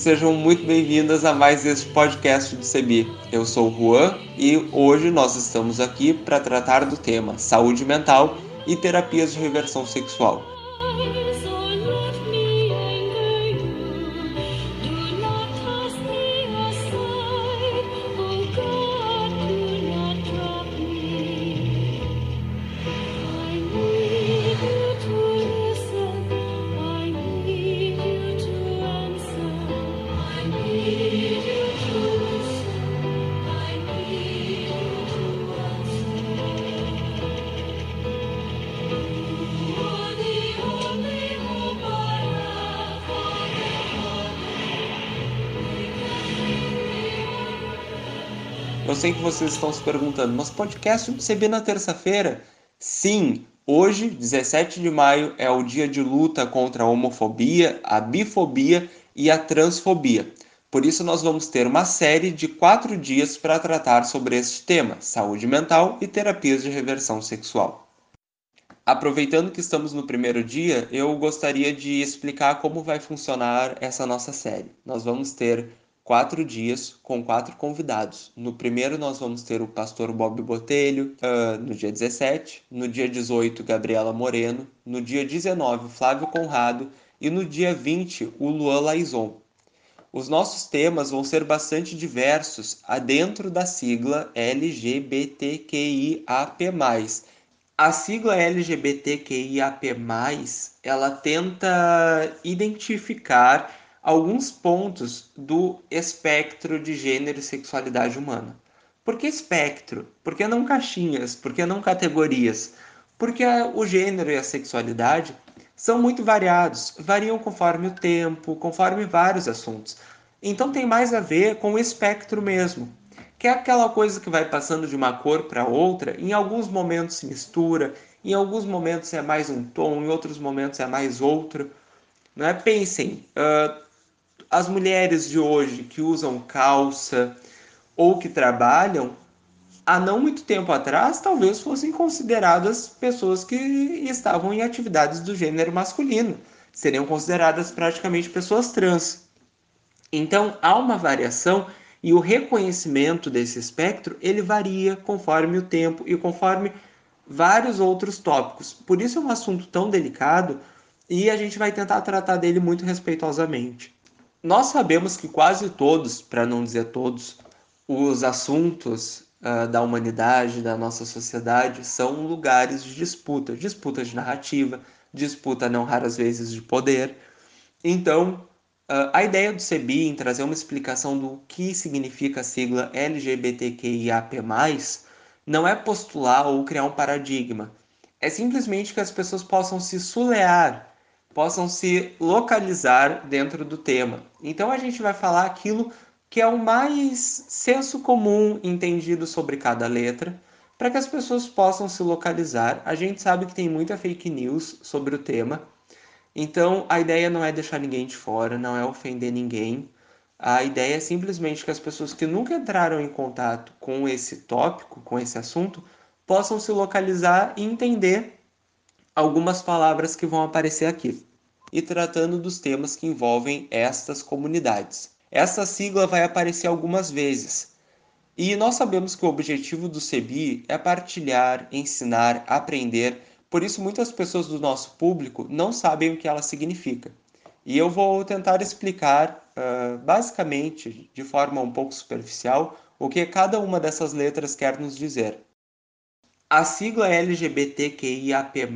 sejam muito bem-vindas a mais este podcast do CEBI. Eu sou o Juan e hoje nós estamos aqui para tratar do tema saúde mental e terapias de reversão sexual. Sei que vocês estão se perguntando, mas podcast CB na terça-feira? Sim, hoje, 17 de maio, é o dia de luta contra a homofobia, a bifobia e a transfobia. Por isso, nós vamos ter uma série de quatro dias para tratar sobre este tema: saúde mental e terapias de reversão sexual. Aproveitando que estamos no primeiro dia, eu gostaria de explicar como vai funcionar essa nossa série. Nós vamos ter quatro dias com quatro convidados. No primeiro, nós vamos ter o pastor Bob Botelho, uh, no dia 17. No dia 18, Gabriela Moreno. No dia 19, Flávio Conrado. E no dia 20, o Luan Laison. Os nossos temas vão ser bastante diversos adentro da sigla LGBTQIAP+. A sigla LGBTQIAP+, ela tenta identificar alguns pontos do espectro de gênero e sexualidade humana. Por que espectro? Por que não caixinhas? Por que não categorias? Porque o gênero e a sexualidade são muito variados, variam conforme o tempo, conforme vários assuntos. Então tem mais a ver com o espectro mesmo, que é aquela coisa que vai passando de uma cor para outra, em alguns momentos se mistura, em alguns momentos é mais um tom, em outros momentos é mais outro. Não é? Pensem, uh, as mulheres de hoje que usam calça ou que trabalham, há não muito tempo atrás, talvez fossem consideradas pessoas que estavam em atividades do gênero masculino, seriam consideradas praticamente pessoas trans. Então, há uma variação e o reconhecimento desse espectro, ele varia conforme o tempo e conforme vários outros tópicos. Por isso é um assunto tão delicado e a gente vai tentar tratar dele muito respeitosamente. Nós sabemos que quase todos, para não dizer todos, os assuntos uh, da humanidade, da nossa sociedade, são lugares de disputa, disputa de narrativa, disputa não raras vezes de poder. Então, uh, a ideia do CEBI em trazer uma explicação do que significa a sigla LGBTQIAP+, não é postular ou criar um paradigma, é simplesmente que as pessoas possam se sulear possam se localizar dentro do tema. Então a gente vai falar aquilo que é o mais senso comum entendido sobre cada letra, para que as pessoas possam se localizar. A gente sabe que tem muita fake news sobre o tema, então a ideia não é deixar ninguém de fora, não é ofender ninguém. A ideia é simplesmente que as pessoas que nunca entraram em contato com esse tópico, com esse assunto, possam se localizar e entender algumas palavras que vão aparecer aqui, e tratando dos temas que envolvem estas comunidades. Essa sigla vai aparecer algumas vezes, e nós sabemos que o objetivo do CEBI é partilhar, ensinar, aprender, por isso muitas pessoas do nosso público não sabem o que ela significa. E eu vou tentar explicar, uh, basicamente, de forma um pouco superficial, o que cada uma dessas letras quer nos dizer. A sigla LGBTQIAP+,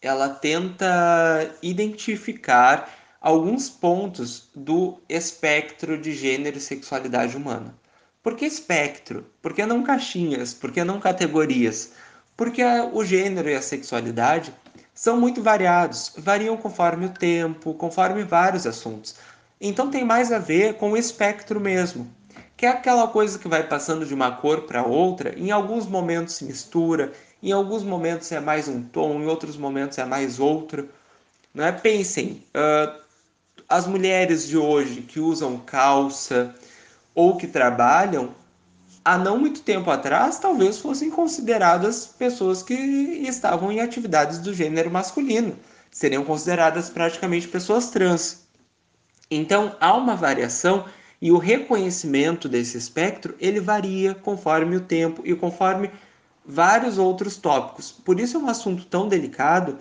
ela tenta identificar alguns pontos do espectro de gênero e sexualidade humana. Por que espectro? Por que não caixinhas? Por que não categorias? Porque o gênero e a sexualidade são muito variados, variam conforme o tempo, conforme vários assuntos. Então tem mais a ver com o espectro mesmo que é aquela coisa que vai passando de uma cor para outra, em alguns momentos se mistura, em alguns momentos é mais um tom, em outros momentos é mais outro. Não é? Pensem, uh, as mulheres de hoje que usam calça ou que trabalham, há não muito tempo atrás, talvez fossem consideradas pessoas que estavam em atividades do gênero masculino, seriam consideradas praticamente pessoas trans. Então, há uma variação e o reconhecimento desse espectro, ele varia conforme o tempo e conforme vários outros tópicos. Por isso é um assunto tão delicado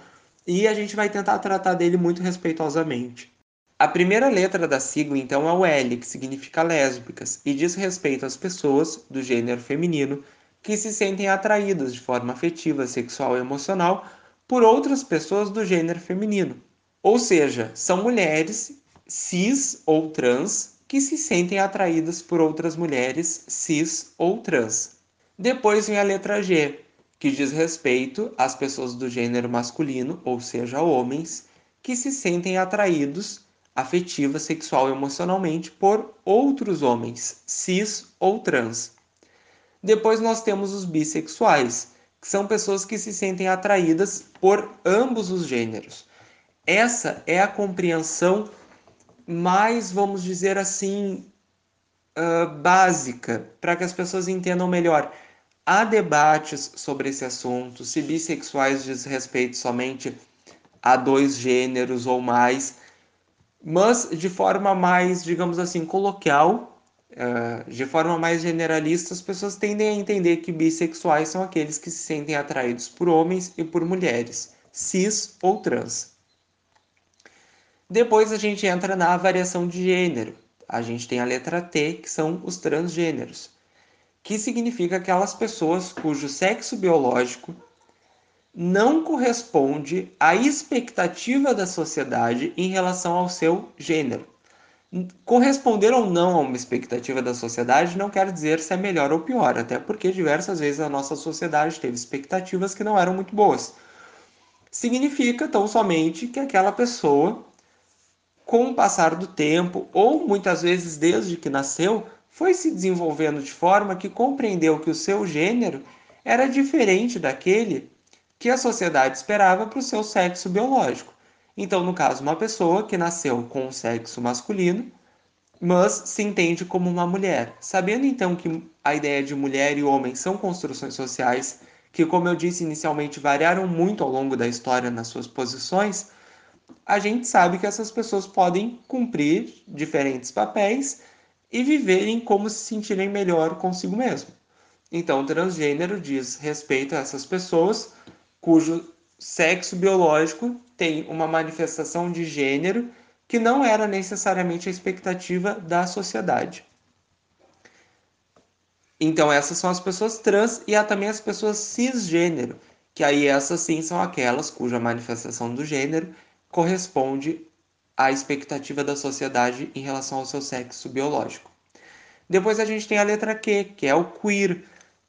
e a gente vai tentar tratar dele muito respeitosamente. A primeira letra da sigla, então, é o L, que significa lésbicas, e diz respeito às pessoas do gênero feminino que se sentem atraídas de forma afetiva, sexual e emocional por outras pessoas do gênero feminino. Ou seja, são mulheres cis ou trans que se sentem atraídas por outras mulheres cis ou trans. Depois vem a letra G, que diz respeito às pessoas do gênero masculino, ou seja, homens, que se sentem atraídos afetiva, sexual e emocionalmente por outros homens, cis ou trans. Depois nós temos os bissexuais, que são pessoas que se sentem atraídas por ambos os gêneros. Essa é a compreensão mais, vamos dizer assim, uh, básica, para que as pessoas entendam melhor. Há debates sobre esse assunto, se bissexuais diz respeito somente a dois gêneros ou mais mas de forma mais, digamos assim, coloquial, uh, de forma mais generalista, as pessoas tendem a entender que bissexuais são aqueles que se sentem atraídos por homens e por mulheres, cis ou trans. Depois a gente entra na variação de gênero. A gente tem a letra T, que são os transgêneros, que significa aquelas pessoas cujo sexo biológico não corresponde à expectativa da sociedade em relação ao seu gênero. Corresponder ou não a uma expectativa da sociedade não quer dizer se é melhor ou pior, até porque diversas vezes a nossa sociedade teve expectativas que não eram muito boas. Significa tão somente que aquela pessoa, com o passar do tempo, ou muitas vezes desde que nasceu, foi se desenvolvendo de forma que compreendeu que o seu gênero era diferente daquele que a sociedade esperava para o seu sexo biológico. Então, no caso, uma pessoa que nasceu com o sexo masculino, mas se entende como uma mulher. Sabendo então que a ideia de mulher e homem são construções sociais que, como eu disse inicialmente, variaram muito ao longo da história nas suas posições, a gente sabe que essas pessoas podem cumprir diferentes papéis e viverem como se sentirem melhor consigo mesmo. Então, o transgênero diz respeito a essas pessoas cujo sexo biológico tem uma manifestação de gênero que não era necessariamente a expectativa da sociedade. Então, essas são as pessoas trans e há também as pessoas cisgênero, que aí essas sim são aquelas cuja manifestação do gênero corresponde à expectativa da sociedade em relação ao seu sexo biológico. Depois a gente tem a letra Q, que é o queer,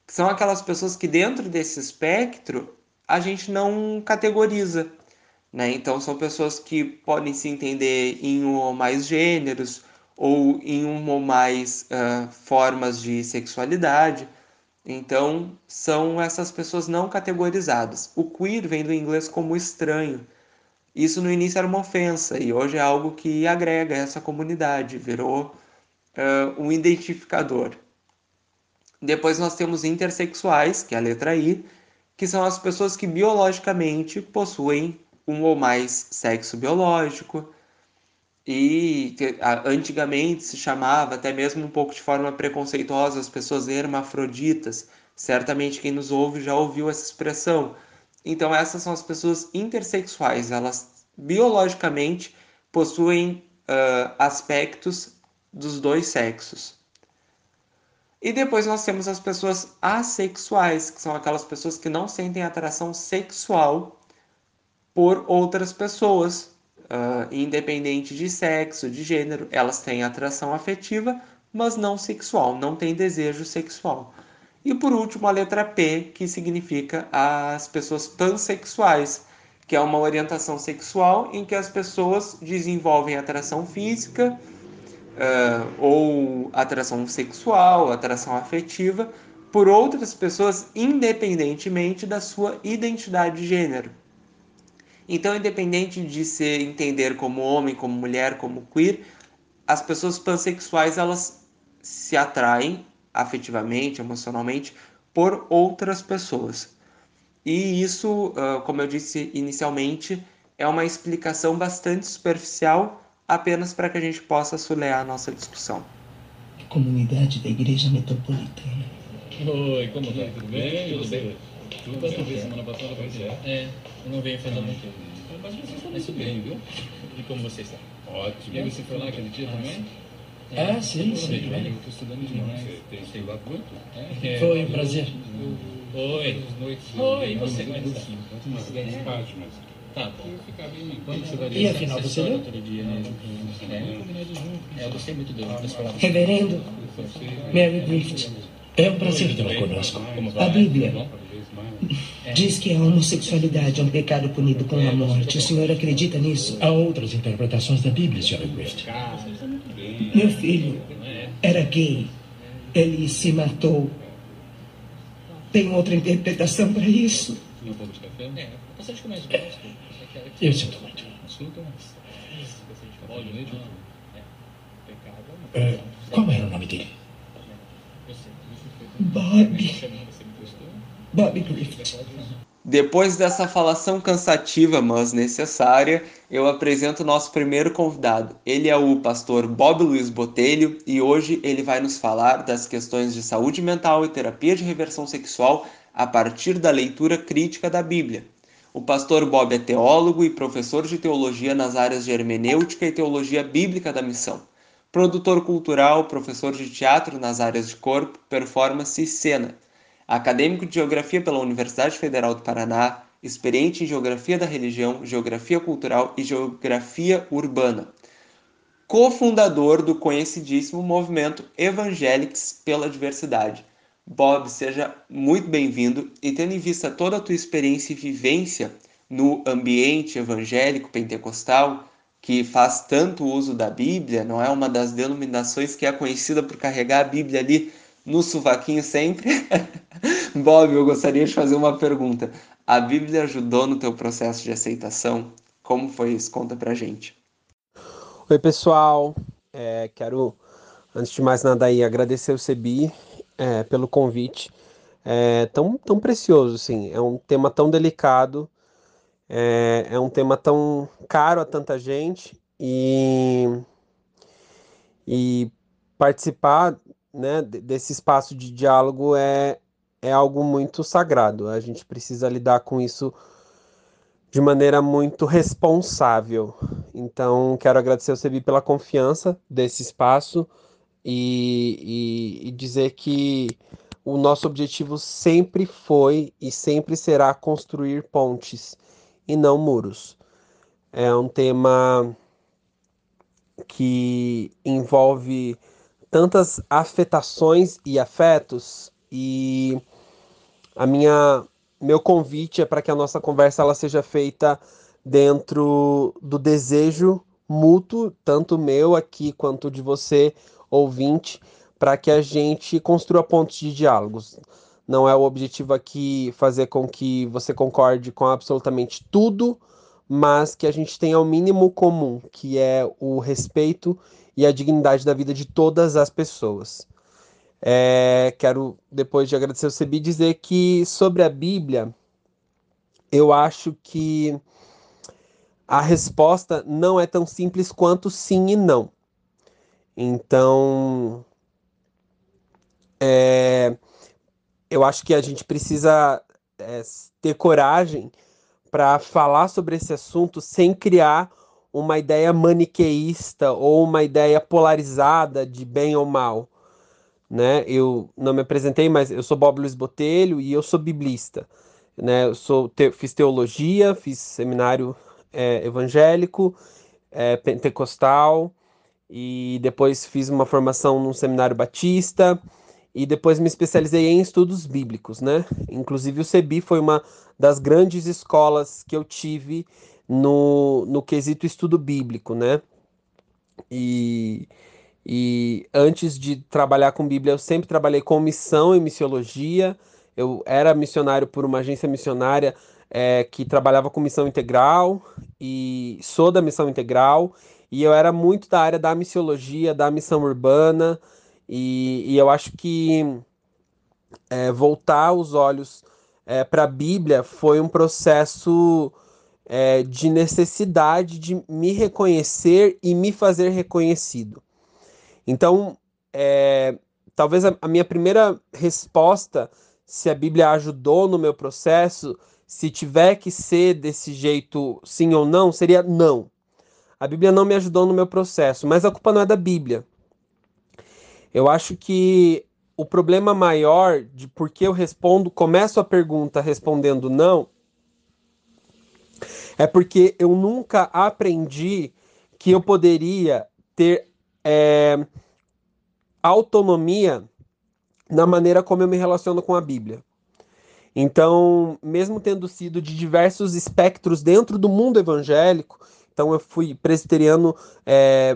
que são aquelas pessoas que dentro desse espectro a gente não categoriza. Né? Então, são pessoas que podem se entender em um ou mais gêneros ou em um ou mais uh, formas de sexualidade. Então, são essas pessoas não categorizadas. O queer vem do inglês como estranho. Isso no início era uma ofensa e hoje é algo que agrega essa comunidade, virou uh, um identificador. Depois nós temos intersexuais, que é a letra I, que são as pessoas que biologicamente possuem um ou mais sexo biológico. E antigamente se chamava, até mesmo um pouco de forma preconceituosa, as pessoas hermafroditas. Certamente quem nos ouve já ouviu essa expressão. Então, essas são as pessoas intersexuais. Elas biologicamente possuem uh, aspectos dos dois sexos. E depois nós temos as pessoas assexuais, que são aquelas pessoas que não sentem atração sexual por outras pessoas, uh, independente de sexo, de gênero, elas têm atração afetiva, mas não sexual, não têm desejo sexual. E por último, a letra P, que significa as pessoas pansexuais, que é uma orientação sexual em que as pessoas desenvolvem atração física, uh, ou atração sexual, atração afetiva por outras pessoas, independentemente da sua identidade de gênero. Então, independente de se entender como homem, como mulher, como queer, as pessoas pansexuais elas se atraem afetivamente, emocionalmente por outras pessoas. E isso, como eu disse inicialmente, é uma explicação bastante superficial apenas para que a gente possa sulear a nossa discussão. Comunidade da Igreja Metropolitana. Oi, como tá? Tudo bem? Tudo bem. Tudo bem. Semana passada, pois é. É, eu não venho fazer muito. Mas você está muito bem, viu? E como você está? Ótimo. E aí você foi lá aquele dia também? Ah, sim, sim. Estou estudando demais. Você tem estudado muito? É, Foi um prazer. Oi. Oi, você como é que está? Umas grandes páginas. Tá bom. Você vai E afinal, você leu? Né? É. É, eu gostei muito palavras. Reverendo Mary Griffith, é um prazer tê-la conosco. A Bíblia diz que a homossexualidade é um pecado punido com a morte. O senhor acredita nisso? Há outras interpretações da Bíblia, Sr. Griffith. Meu filho era gay. Ele se matou. Tem outra interpretação para isso? É, Eu sinto muito. não. É. É É, qual era o nome dele? Bob. Bob Griffith. Depois dessa falação cansativa, mas necessária, eu apresento o nosso primeiro convidado. Ele é o pastor Bob Luiz Botelho e hoje ele vai nos falar das questões de saúde mental e terapia de reversão sexual a partir da leitura crítica da Bíblia. O pastor Bob é teólogo e professor de teologia nas áreas de hermenêutica e teologia bíblica da missão. Produtor cultural, professor de teatro nas áreas de corpo, performance e cena acadêmico de Geografia pela Universidade Federal do Paraná, experiente em Geografia da Religião, Geografia Cultural e Geografia Urbana. Cofundador do conhecidíssimo movimento Evangelics pela Diversidade. Bob, seja muito bem-vindo e tendo em vista toda a tua experiência e vivência no ambiente evangélico pentecostal, que faz tanto uso da Bíblia, não é uma das denominações que é conhecida por carregar a Bíblia ali no sovaquinho sempre. Bob, eu gostaria de fazer uma pergunta. A Bíblia ajudou no teu processo de aceitação? Como foi isso? Conta pra gente. Oi, pessoal. É, quero, antes de mais nada, aí, agradecer o Cebi é, pelo convite. É tão, tão precioso, assim. É um tema tão delicado. É, é um tema tão caro a tanta gente. E, e participar né, desse espaço de diálogo é, é algo muito sagrado. A gente precisa lidar com isso de maneira muito responsável. Então, quero agradecer ao Cebi pela confiança desse espaço e, e, e dizer que o nosso objetivo sempre foi e sempre será construir pontes e não muros. É um tema que envolve tantas afetações e afetos e a minha meu convite é para que a nossa conversa ela seja feita dentro do desejo mútuo, tanto meu aqui quanto de você, ouvinte, para que a gente construa pontos de diálogos. Não é o objetivo aqui fazer com que você concorde com absolutamente tudo, mas que a gente tenha o mínimo comum, que é o respeito e a dignidade da vida de todas as pessoas. É, quero, depois de agradecer o Cebi, dizer que sobre a Bíblia, eu acho que a resposta não é tão simples quanto sim e não. Então, é, eu acho que a gente precisa é, ter coragem para falar sobre esse assunto sem criar uma ideia maniqueísta ou uma ideia polarizada de bem ou mal né? Eu não me apresentei, mas eu sou Bob Luiz Botelho e eu sou biblista, né? Eu sou te, fiz teologia, fiz seminário é, evangélico, é, pentecostal e depois fiz uma formação num seminário batista e depois me especializei em estudos bíblicos, né? Inclusive o CEBI foi uma das grandes escolas que eu tive no, no quesito estudo bíblico, né? E e antes de trabalhar com Bíblia, eu sempre trabalhei com missão e missiologia. Eu era missionário por uma agência missionária é, que trabalhava com missão integral e sou da missão integral. E eu era muito da área da missiologia, da missão urbana. E, e eu acho que é, voltar os olhos é, para a Bíblia foi um processo é, de necessidade de me reconhecer e me fazer reconhecido. Então, é, talvez a, a minha primeira resposta, se a Bíblia ajudou no meu processo, se tiver que ser desse jeito, sim ou não, seria não. A Bíblia não me ajudou no meu processo, mas a culpa não é da Bíblia. Eu acho que o problema maior de por que eu respondo, começo a pergunta respondendo não, é porque eu nunca aprendi que eu poderia ter é, autonomia na maneira como eu me relaciono com a Bíblia. Então, mesmo tendo sido de diversos espectros dentro do mundo evangélico, então eu fui presbiteriano é,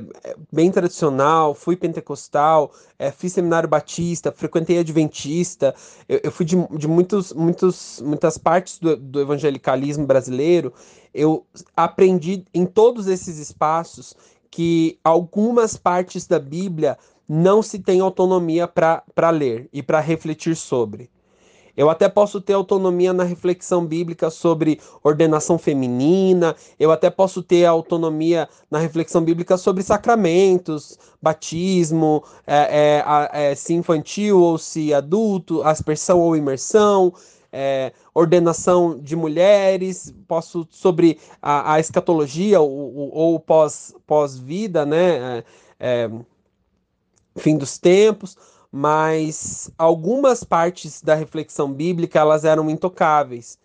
bem tradicional, fui pentecostal, é, fiz seminário batista, frequentei adventista, eu, eu fui de, de muitos, muitos, muitas partes do, do evangelicalismo brasileiro. Eu aprendi em todos esses espaços que algumas partes da Bíblia não se tem autonomia para ler e para refletir sobre. Eu até posso ter autonomia na reflexão bíblica sobre ordenação feminina, eu até posso ter autonomia na reflexão bíblica sobre sacramentos, batismo, é, é, é, se infantil ou se adulto, aspersão ou imersão, é, ordenação de mulheres, posso sobre a, a escatologia ou, ou pós, pós-vida, né? É, é, fim dos tempos mas algumas partes da reflexão bíblica elas eram intocáveis.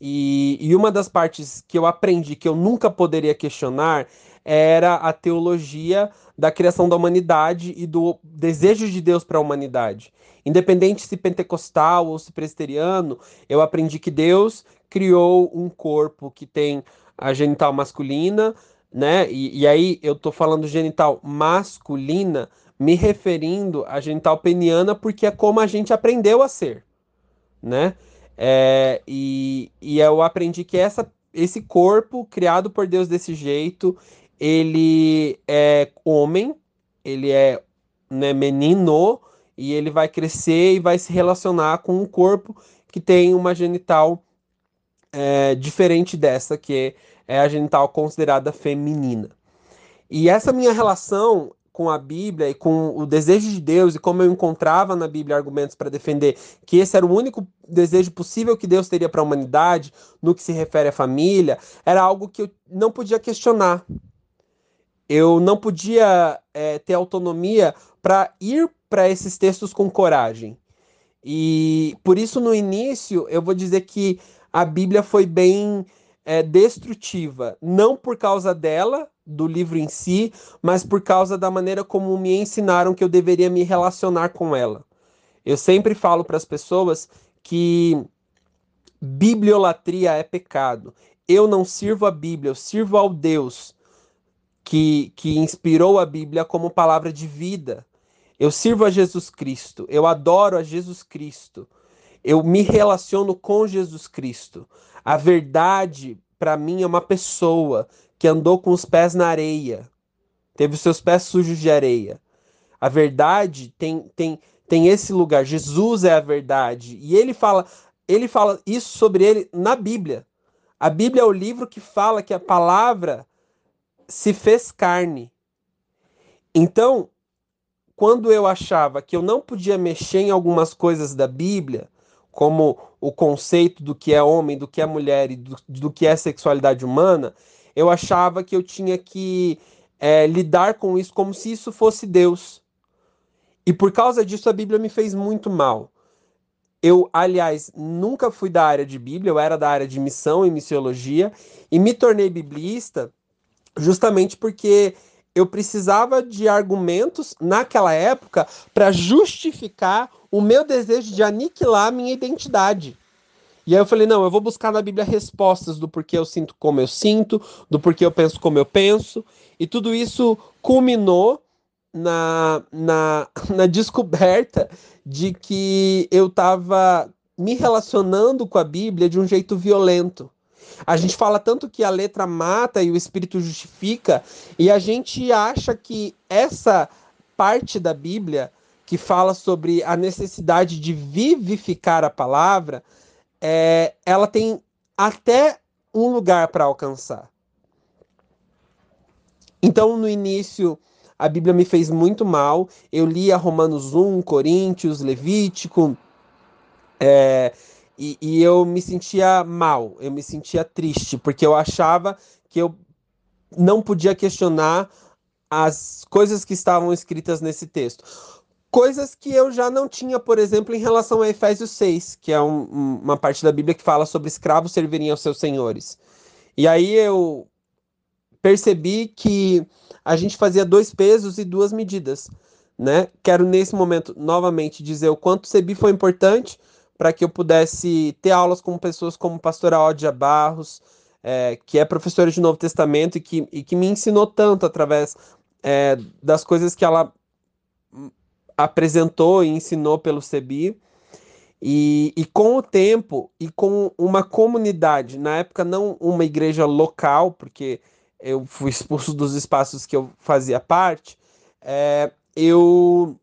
E, e uma das partes que eu aprendi que eu nunca poderia questionar era a teologia da criação da humanidade e do desejo de Deus para a humanidade. Independente se pentecostal ou se presbiteriano, eu aprendi que Deus criou um corpo que tem a genital masculina, né? E, e aí eu tô falando genital masculina me referindo à genital peniana porque é como a gente aprendeu a ser, né? É, e, e eu aprendi que essa, esse corpo criado por Deus desse jeito, ele é homem, ele é né, menino e ele vai crescer e vai se relacionar com um corpo que tem uma genital é, diferente dessa, que é a genital considerada feminina. E essa minha relação com a Bíblia e com o desejo de Deus e como eu encontrava na Bíblia argumentos para defender que esse era o único desejo possível que Deus teria para a humanidade no que se refere à família, era algo que eu não podia questionar. Eu não podia é, ter autonomia para ir para esses textos com coragem. E por isso, no início, eu vou dizer que a Bíblia foi bem é, destrutiva, não por causa dela, do livro em si, mas por causa da maneira como me ensinaram que eu deveria me relacionar com ela. Eu sempre falo para as pessoas que bibliolatria é pecado. Eu não sirvo a Bíblia, eu sirvo ao Deus que, que inspirou a Bíblia como palavra de vida. Eu sirvo a Jesus Cristo, eu adoro a Jesus Cristo, eu me relaciono com Jesus Cristo. A verdade, para mim, é uma pessoa que andou com os pés na areia, teve os seus pés sujos de areia. A verdade tem, tem, tem esse lugar. Jesus é a verdade. E ele fala, ele fala isso sobre ele na Bíblia. A Bíblia é o livro que fala que a palavra se fez carne. Então, quando eu achava que eu não podia mexer em algumas coisas da Bíblia, como o conceito do que é homem, do que é mulher e do, do que é sexualidade humana, eu achava que eu tinha que é, lidar com isso como se isso fosse Deus. E por causa disso a Bíblia me fez muito mal. Eu, aliás, nunca fui da área de Bíblia, eu era da área de missão e missiologia e me tornei biblista justamente porque eu precisava de argumentos naquela época para justificar o meu desejo de aniquilar a minha identidade. E aí eu falei, não, eu vou buscar na Bíblia respostas do porquê eu sinto como eu sinto, do porquê eu penso como eu penso. E tudo isso culminou na, na, na descoberta de que eu estava me relacionando com a Bíblia de um jeito violento. A gente fala tanto que a letra mata e o espírito justifica, e a gente acha que essa parte da Bíblia que fala sobre a necessidade de vivificar a palavra é, ela tem até um lugar para alcançar. Então, no início, a Bíblia me fez muito mal. Eu lia Romanos 1, Coríntios, Levítico, é, e, e eu me sentia mal, eu me sentia triste, porque eu achava que eu não podia questionar as coisas que estavam escritas nesse texto. Coisas que eu já não tinha, por exemplo, em relação a Efésios 6, que é um, uma parte da Bíblia que fala sobre escravos servirem aos seus senhores. E aí eu percebi que a gente fazia dois pesos e duas medidas, né? Quero nesse momento novamente dizer o quanto o CEBI foi importante para que eu pudesse ter aulas com pessoas como pastora Odia Barros, é, que é professora de Novo Testamento e que, e que me ensinou tanto através é, das coisas que ela apresentou e ensinou pelo CEBI. E, e com o tempo e com uma comunidade, na época não uma igreja local, porque eu fui expulso dos espaços que eu fazia parte, é, eu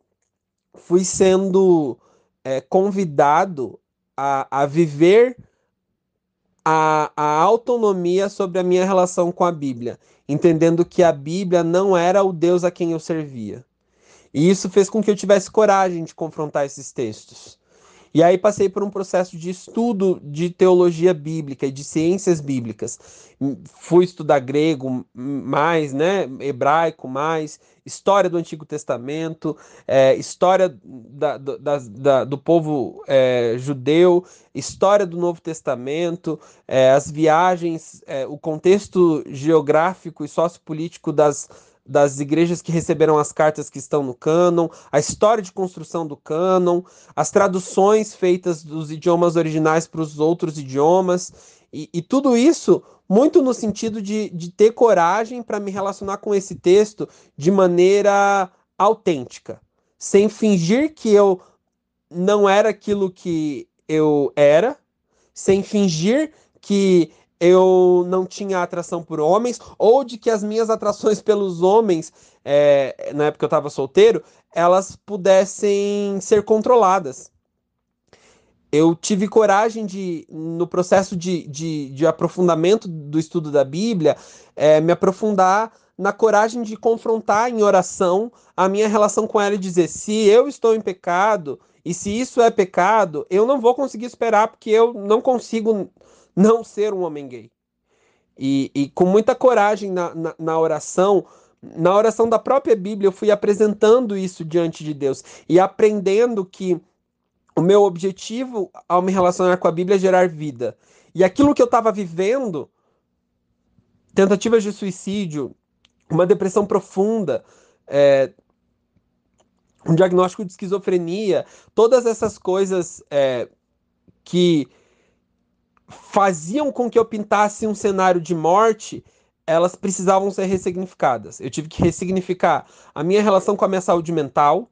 fui sendo é, convidado a, a viver a, a autonomia sobre a minha relação com a Bíblia, entendendo que a Bíblia não era o Deus a quem eu servia. E isso fez com que eu tivesse coragem de confrontar esses textos. E aí passei por um processo de estudo de teologia bíblica e de ciências bíblicas. Fui estudar grego mais, né, hebraico mais, história do Antigo Testamento, é, história da, da, da, do povo é, judeu, história do Novo Testamento, é, as viagens, é, o contexto geográfico e sociopolítico das das igrejas que receberam as cartas que estão no cânon, a história de construção do cânon, as traduções feitas dos idiomas originais para os outros idiomas, e, e, tudo isso muito no sentido de, de ter coragem para me relacionar com esse texto de maneira autêntica, sem fingir que eu não era aquilo que eu era, sem fingir que eu não tinha atração por homens, ou de que as minhas atrações pelos homens, é, na época eu estava solteiro, elas pudessem ser controladas. Eu tive coragem de, no processo de, de, de aprofundamento do estudo da Bíblia, é, me aprofundar na coragem de confrontar em oração a minha relação com ela e dizer: se eu estou em pecado, e se isso é pecado, eu não vou conseguir esperar, porque eu não consigo não ser um homem gay. E, e com muita coragem na, na, na oração, na oração da própria Bíblia, eu fui apresentando isso diante de Deus e aprendendo que o meu objetivo ao me relacionar com a Bíblia é gerar vida. E aquilo que eu estava vivendo, tentativas de suicídio, uma depressão profunda, é, um diagnóstico de esquizofrenia, todas essas coisas é, que faziam com que eu pintasse um cenário de morte, elas precisavam ser ressignificadas. Eu tive que ressignificar a minha relação com a minha saúde mental,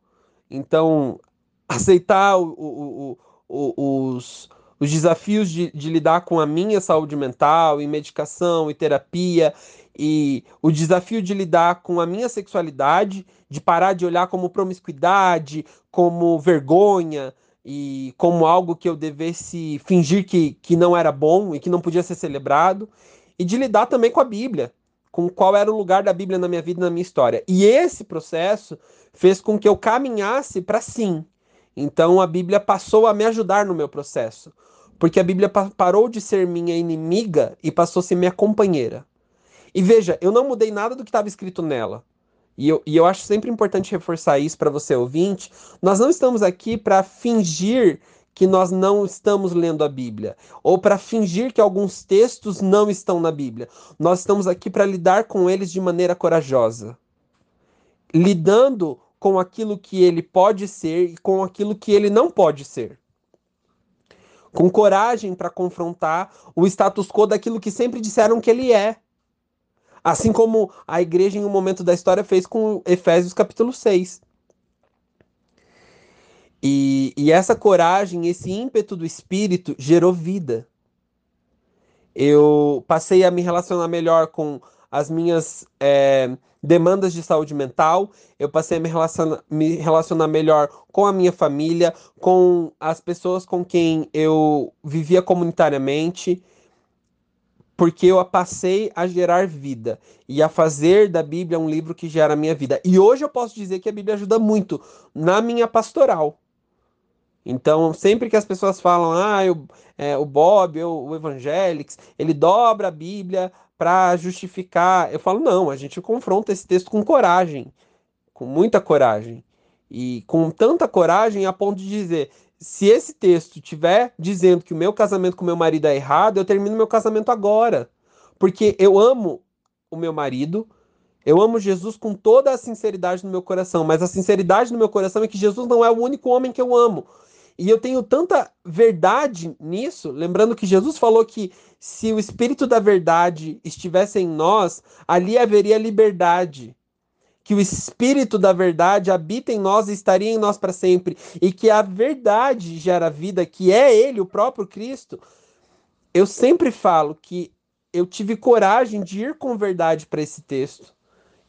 então aceitar o, o, o, os, os desafios de, de, lidar com a minha saúde mental, e medicação e terapia, e o desafio de lidar com a minha sexualidade, de parar de olhar como promiscuidade, como vergonha, e como algo que eu devesse fingir que, que não era bom e que não podia ser celebrado, e de lidar também com a Bíblia, com qual era o lugar da Bíblia na minha vida, na minha história. E esse processo fez com que eu caminhasse para sim. Então a Bíblia passou a me ajudar no meu processo, porque a Bíblia parou de ser minha inimiga e passou a ser minha companheira. E veja, eu não mudei nada do que estava escrito nela. E eu, e eu acho sempre importante reforçar isso para você ouvinte. Nós não estamos aqui para fingir que nós não estamos lendo a Bíblia, ou para fingir que alguns textos não estão na Bíblia. Nós estamos aqui para lidar com eles de maneira corajosa, lidando com aquilo que ele pode ser e com aquilo que ele não pode ser. Com coragem para confrontar o status quo daquilo que sempre disseram que ele é. Assim como a igreja, em um momento da história, fez com Efésios capítulo 6. E, e essa coragem, esse ímpeto do espírito gerou vida. Eu passei a me relacionar melhor com as minhas é, demandas de saúde mental, eu passei a me me relacionar melhor com a minha família, com as pessoas com quem eu vivia comunitariamente porque eu passei a gerar vida e a fazer da Bíblia um livro que gera a minha vida. E hoje eu posso dizer que a Bíblia ajuda muito na minha pastoral. Então, sempre que as pessoas falam, ah, eu, é, o Bob, eu, o Evangelics, ele dobra a Bíblia para justificar. Eu falo, não, a gente confronta esse texto com coragem, com muita coragem. E com tanta coragem a ponto de dizer: se esse texto tiver dizendo que o meu casamento com meu marido é errado, eu termino meu casamento agora. Porque eu amo o meu marido, eu amo Jesus com toda a sinceridade no meu coração, mas a sinceridade no meu coração é que Jesus não é o único homem que eu amo. E eu tenho tanta verdade nisso, lembrando que Jesus falou que se o Espírito da Verdade estivesse em nós, ali haveria liberdade que o Espírito da verdade habita em nós e estaria em nós para sempre, e que a verdade gera vida, que é Ele, o próprio Cristo, eu sempre falo que eu tive coragem de ir com verdade para esse texto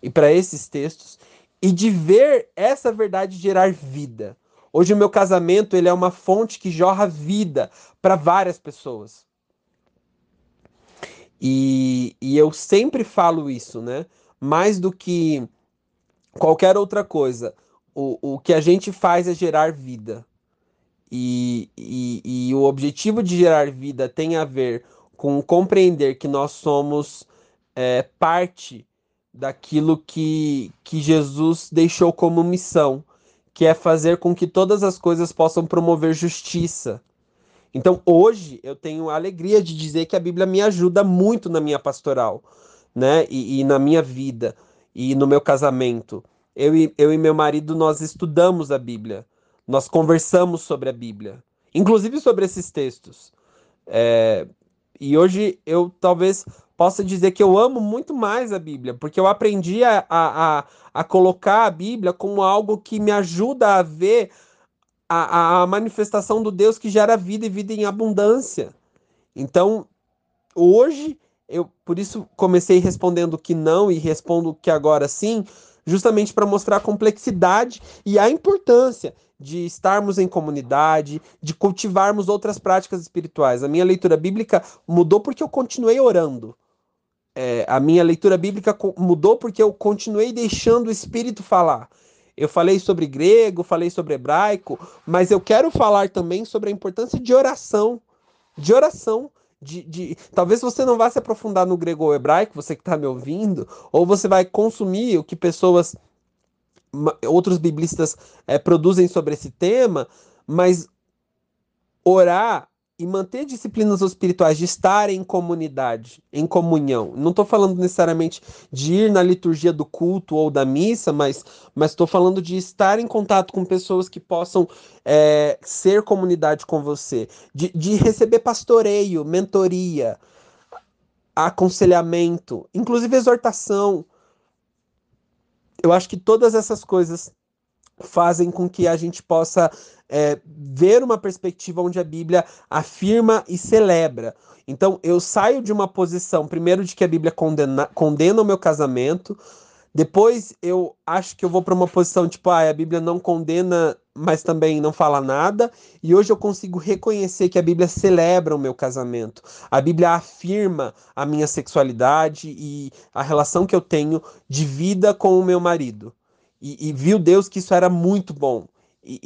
e para esses textos e de ver essa verdade gerar vida. Hoje o meu casamento ele é uma fonte que jorra vida para várias pessoas. E, e eu sempre falo isso, né? Mais do que qualquer outra coisa. O, o que a gente faz é gerar vida. E, e, e o objetivo de gerar vida tem a ver com compreender que nós somos é, parte daquilo que, que Jesus deixou como missão, que é fazer com que todas as coisas possam promover justiça. Então, hoje, eu tenho a alegria de dizer que a Bíblia me ajuda muito na minha pastoral, né? E, e na minha vida e no meu casamento. Eu e, eu e meu marido, nós estudamos a Bíblia. Nós conversamos sobre a Bíblia. Inclusive sobre esses textos. É, e hoje eu talvez possa dizer que eu amo muito mais a Bíblia, porque eu aprendi a, a, a, colocar a Bíblia como algo que me ajuda a ver a, a manifestação do Deus que gera vida e vida em abundância. Então, hoje eu por isso comecei respondendo que não e respondo que agora sim, justamente para mostrar a complexidade e a importância de estarmos em comunidade, de cultivarmos outras práticas espirituais. A minha leitura bíblica mudou porque eu continuei orando. É, a minha leitura bíblica mudou porque eu continuei deixando o Espírito falar. Eu falei sobre grego, falei sobre hebraico, mas eu quero falar também sobre a importância de oração. De oração de, de, talvez você não vá se aprofundar no grego ou hebraico, você que está me ouvindo, ou você vai consumir o que pessoas, outros biblistas é, produzem sobre esse tema, mas orar e manter disciplinas espirituais, de estar em comunidade, em comunhão. Não estou falando necessariamente de ir na liturgia do culto ou da missa, mas estou falando de estar em contato com pessoas que possam é, ser comunidade com você, de, de receber pastoreio, mentoria, aconselhamento, inclusive exortação. Eu acho que todas essas coisas fazem com que a gente possa é, ver uma perspectiva onde a Bíblia afirma e celebra. Então, eu saio de uma posição, primeiro, de que a Bíblia condena, condena o meu casamento, depois eu acho que eu vou para uma posição tipo, ah, a Bíblia não condena, mas também não fala nada, e hoje eu consigo reconhecer que a Bíblia celebra o meu casamento. A Bíblia afirma a minha sexualidade e a relação que eu tenho de vida com o meu marido. E, e viu Deus que isso era muito bom. E,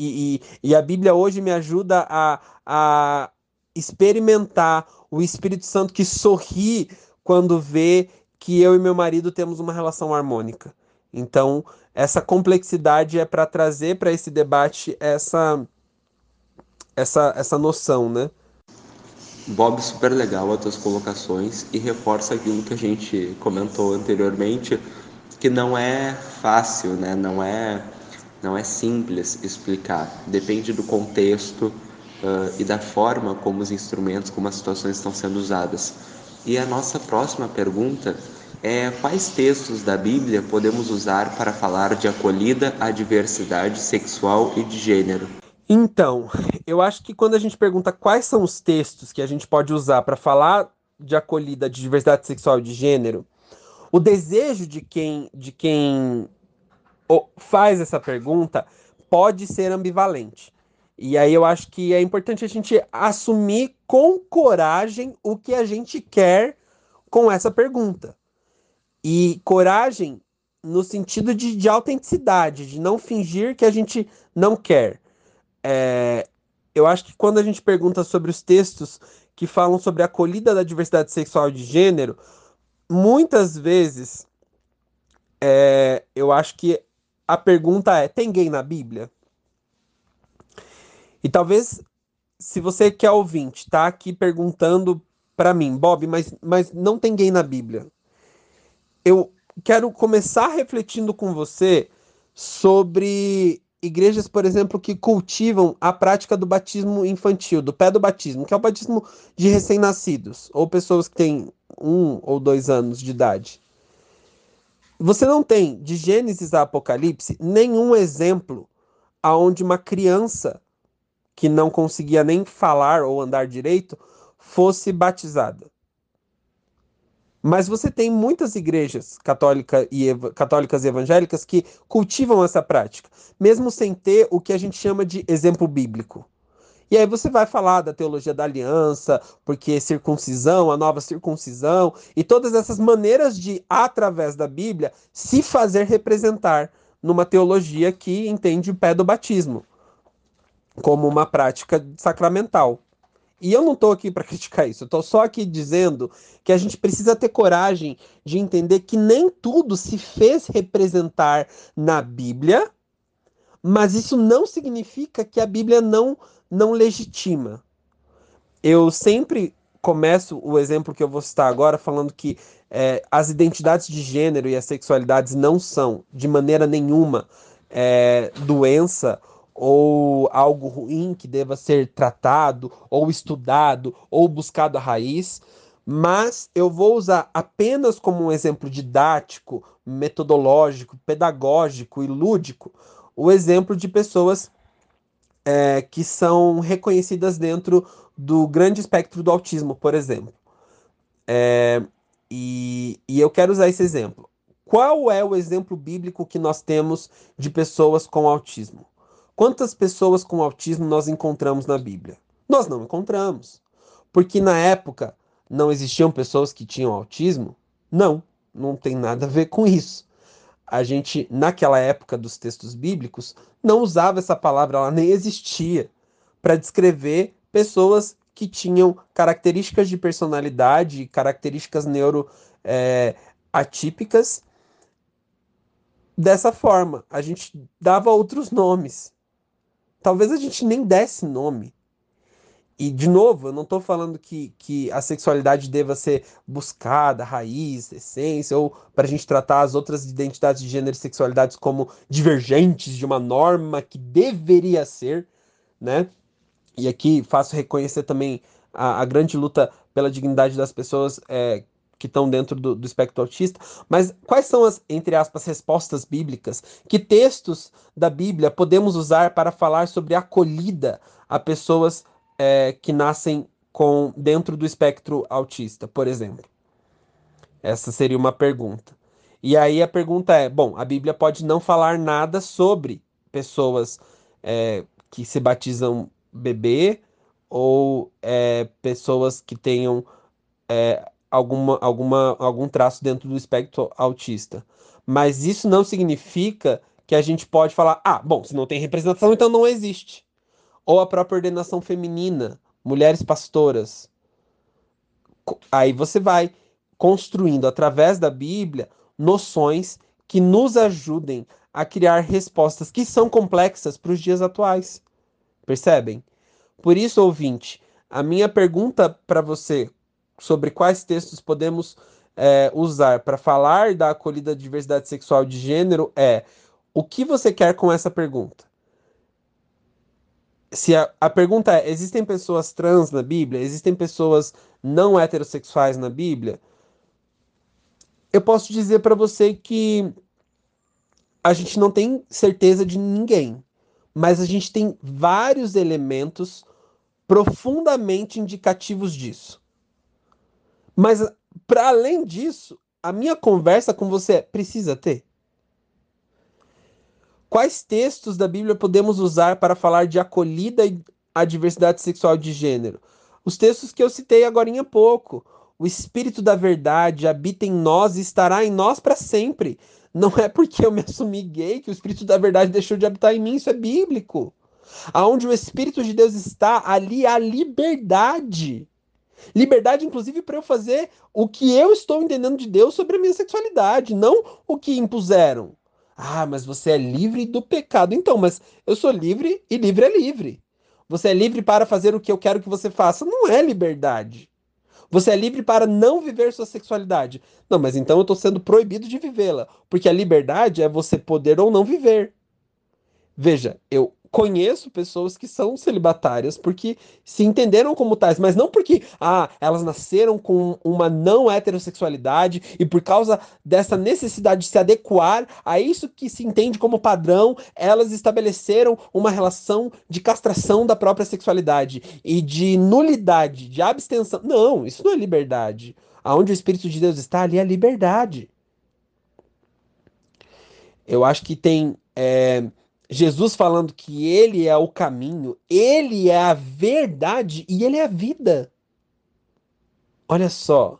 e, e a Bíblia hoje me ajuda a, a experimentar o Espírito Santo que sorri quando vê que eu e meu marido temos uma relação harmônica. Então, essa complexidade é para trazer para esse debate essa, essa, essa noção, né? Bob, super legal as tuas colocações e reforça aquilo que a gente comentou anteriormente, que não é fácil, né? Não é não é simples explicar. Depende do contexto uh, e da forma como os instrumentos, como as situações estão sendo usadas. E a nossa próxima pergunta é quais textos da Bíblia podemos usar para falar de acolhida à diversidade sexual e de gênero? Então, eu acho que quando a gente pergunta quais são os textos que a gente pode usar para falar de acolhida de diversidade sexual e de gênero, o desejo de quem, de quem faz essa pergunta pode ser ambivalente. E aí eu acho que é importante a gente assumir com coragem o que a gente quer com essa pergunta. E coragem no sentido de, de autenticidade, de não fingir que a gente não quer. É, eu acho que quando a gente pergunta sobre os textos que falam sobre a acolhida da diversidade sexual de gênero, muitas vezes é, eu acho que a pergunta é: tem gay na Bíblia? E talvez, se você quer ouvinte, tá aqui perguntando para mim, Bob, mas, mas não tem gay na Bíblia. Eu quero começar refletindo com você sobre igrejas, por exemplo, que cultivam a prática do batismo infantil, do pé do batismo, que é o batismo de recém-nascidos, ou pessoas que têm um ou dois anos de idade. Você não tem, de Gênesis a Apocalipse, nenhum exemplo aonde uma criança que não conseguia nem falar ou andar direito fosse batizada. Mas você tem muitas igrejas católica e católicas e evangélicas que cultivam essa prática, mesmo sem ter o que a gente chama de exemplo bíblico. E aí você vai falar da teologia da aliança, porque circuncisão, a nova circuncisão, e todas essas maneiras de, através da Bíblia, se fazer representar numa teologia que entende o pé do batismo como uma prática sacramental. E eu não estou aqui para criticar isso, eu estou só aqui dizendo que a gente precisa ter coragem de entender que nem tudo se fez representar na Bíblia, mas isso não significa que a Bíblia não, não legitima. Eu sempre começo o exemplo que eu vou citar agora falando que é, as identidades de gênero e as sexualidades não são, de maneira nenhuma, é, doença ou algo ruim que deva ser tratado, ou estudado, ou buscado a raiz, mas eu vou usar apenas como um exemplo didático, metodológico, pedagógico e lúdico o exemplo de pessoas é, que são reconhecidas dentro do grande espectro do autismo, por exemplo. É, e, e eu quero usar esse exemplo. Qual é o exemplo bíblico que nós temos de pessoas com autismo? Quantas pessoas com autismo nós encontramos na Bíblia? Nós não encontramos. Porque na época não existiam pessoas que tinham autismo? Não, não tem nada a ver com isso. A gente, naquela época dos textos bíblicos, não usava essa palavra, ela nem existia, para descrever pessoas que tinham características de personalidade, características neuro é. Dessa forma, a gente dava outros nomes talvez a gente nem desse nome. E, de novo, eu não estou falando que, que a sexualidade deva ser buscada, raiz, essência, ou para a gente tratar as outras identidades de gênero e sexualidades como divergentes de uma norma que deveria ser, né? E aqui faço reconhecer também a, a grande luta pela dignidade das pessoas é, que estão dentro do, do, espectro autista, mas quais são as, entre aspas, respostas bíblicas? Que textos da Bíblia podemos usar para falar sobre acolhida a pessoas é, que nascem com dentro do espectro autista, por exemplo? Essa seria uma pergunta. E aí a pergunta é: bom, a Bíblia pode não falar nada sobre pessoas é, que se batizam bebê ou é, pessoas que tenham é, alguma, alguma, algum traço dentro do espectro autista. Mas isso não significa que a gente pode falar, ah, bom, se não tem representação, então não existe. Ou a própria ordenação feminina, mulheres pastoras. Aí você vai construindo através da Bíblia noções que nos ajudem a criar respostas que são complexas para os dias atuais. Percebem? Por isso, ouvinte, a minha pergunta para você sobre quais textos podemos é, usar para falar da acolhida diversidade sexual de gênero é o que você quer com essa pergunta? Se a, a pergunta é: existem pessoas trans na Bíblia? Existem pessoas não heterossexuais na Bíblia? Eu posso dizer para você que a gente não tem certeza de ninguém, mas a gente tem vários elementos profundamente indicativos disso. Mas, para além disso, a minha conversa com você é, precisa ter. Quais textos da Bíblia podemos usar para falar de acolhida à diversidade sexual de gênero? Os textos que eu citei agora há pouco. o Espírito da Verdade habita em nós e estará em nós para sempre. Não é porque eu me assumi gay que o Espírito da Verdade deixou de habitar em mim, isso é bíblico. Aonde o Espírito de Deus está, ali há liberdade. Liberdade, inclusive, para eu fazer o que eu estou entendendo de Deus sobre a minha sexualidade, não o que impuseram. Ah, mas você é livre do pecado. Então, mas eu sou livre e livre é livre. Você é livre para fazer o que eu quero que você faça. Não é liberdade. Você é livre para não viver sua sexualidade. Não, mas então eu estou sendo proibido de vivê-la. Porque a liberdade é você poder ou não viver. Veja, eu conheço pessoas que são celibatárias porque se entenderam como tais, mas não porque ah, elas nasceram com uma não heterossexualidade e por causa dessa necessidade de se adequar a isso que se entende como padrão, elas estabeleceram uma relação de castração da própria sexualidade e de nulidade, de abstenção. Não, isso não é liberdade. Aonde o Espírito de Deus está, ali é liberdade. Eu acho que tem. É Jesus falando que ele é o caminho, ele é a verdade e ele é a vida. Olha só.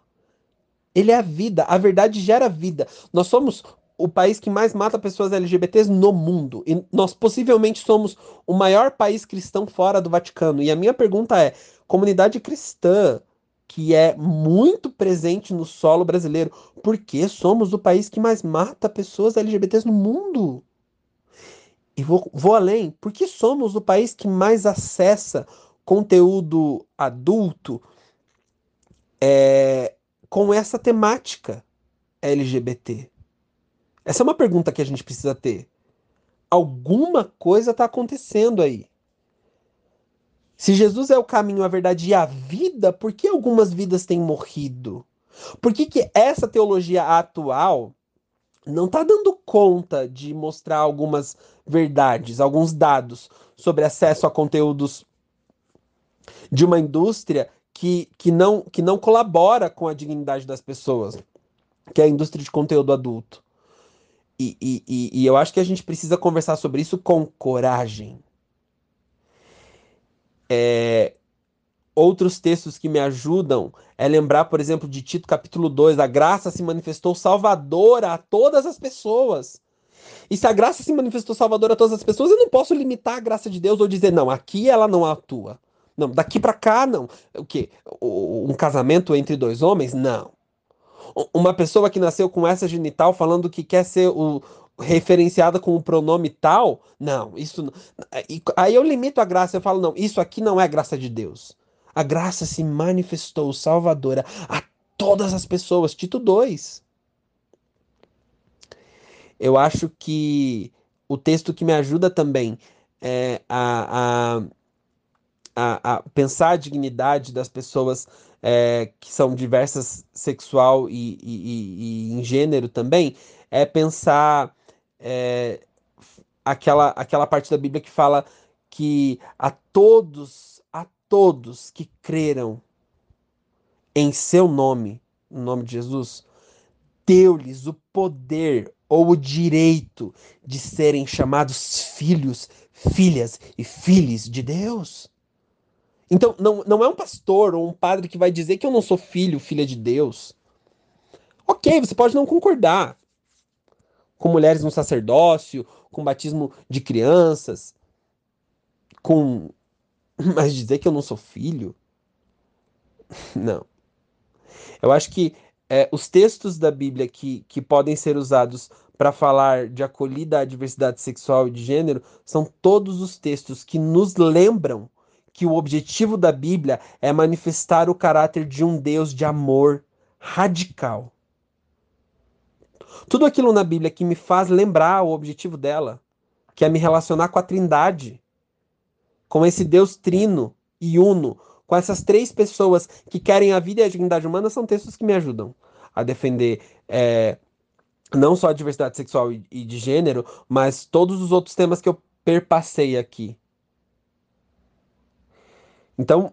Ele é a vida, a verdade gera vida. Nós somos o país que mais mata pessoas LGBTs no mundo. E nós possivelmente somos o maior país cristão fora do Vaticano. E a minha pergunta é: comunidade cristã, que é muito presente no solo brasileiro, por que somos o país que mais mata pessoas LGBTs no mundo? E vou, vou além, porque somos o país que mais acessa conteúdo adulto é, com essa temática LGBT? Essa é uma pergunta que a gente precisa ter. Alguma coisa está acontecendo aí. Se Jesus é o caminho, a verdade e a vida, por que algumas vidas têm morrido? Por que, que essa teologia atual não está dando conta de mostrar algumas verdades, alguns dados sobre acesso a conteúdos de uma indústria que, que, não, que não colabora com a dignidade das pessoas, que é a indústria de conteúdo adulto. E, e, e eu acho que a gente precisa conversar sobre isso com coragem. É, outros textos que me ajudam é lembrar, por exemplo, de Tito capítulo 2, a graça se manifestou salvadora a todas as pessoas. E se a graça se manifestou salvadora a todas as pessoas, eu não posso limitar a graça de Deus ou dizer, não, aqui ela não atua. Não, daqui para cá, não. O quê? Um casamento entre dois homens? Não. Uma pessoa que nasceu com essa genital falando que quer ser o, referenciada com o pronome tal? Não, isso não. Aí eu limito a graça, eu falo, não, isso aqui não é graça de Deus. A graça se manifestou salvadora a todas as pessoas. Tito 2. Eu acho que o texto que me ajuda também é a, a, a, a pensar a dignidade das pessoas é, que são diversas sexual e, e, e, em gênero também é pensar é, aquela, aquela parte da Bíblia que fala que a todos todos que creram em seu nome, no nome de Jesus, deu-lhes o poder ou o direito de serem chamados filhos, filhas e filhos de Deus. Então, não, não é um pastor ou um padre que vai dizer que eu não sou filho, filha de Deus. Ok, você pode não concordar com mulheres no sacerdócio, com batismo de crianças, com Mas dizer que eu não sou filho? Não. Eu acho que é, os textos da Bíblia que, que podem ser usados para falar de acolhida à diversidade sexual e de gênero são todos os textos que nos lembram que o objetivo da Bíblia é manifestar o caráter de um Deus de amor radical. Tudo aquilo na Bíblia que me faz lembrar o objetivo dela, que é me relacionar com a Trindade, com esse Deus trino e uno, com essas três pessoas que querem a vida e a dignidade humana, são textos que me ajudam a defender é, não só a diversidade sexual e, de gênero, mas todos os outros temas que eu perpassei aqui. Então,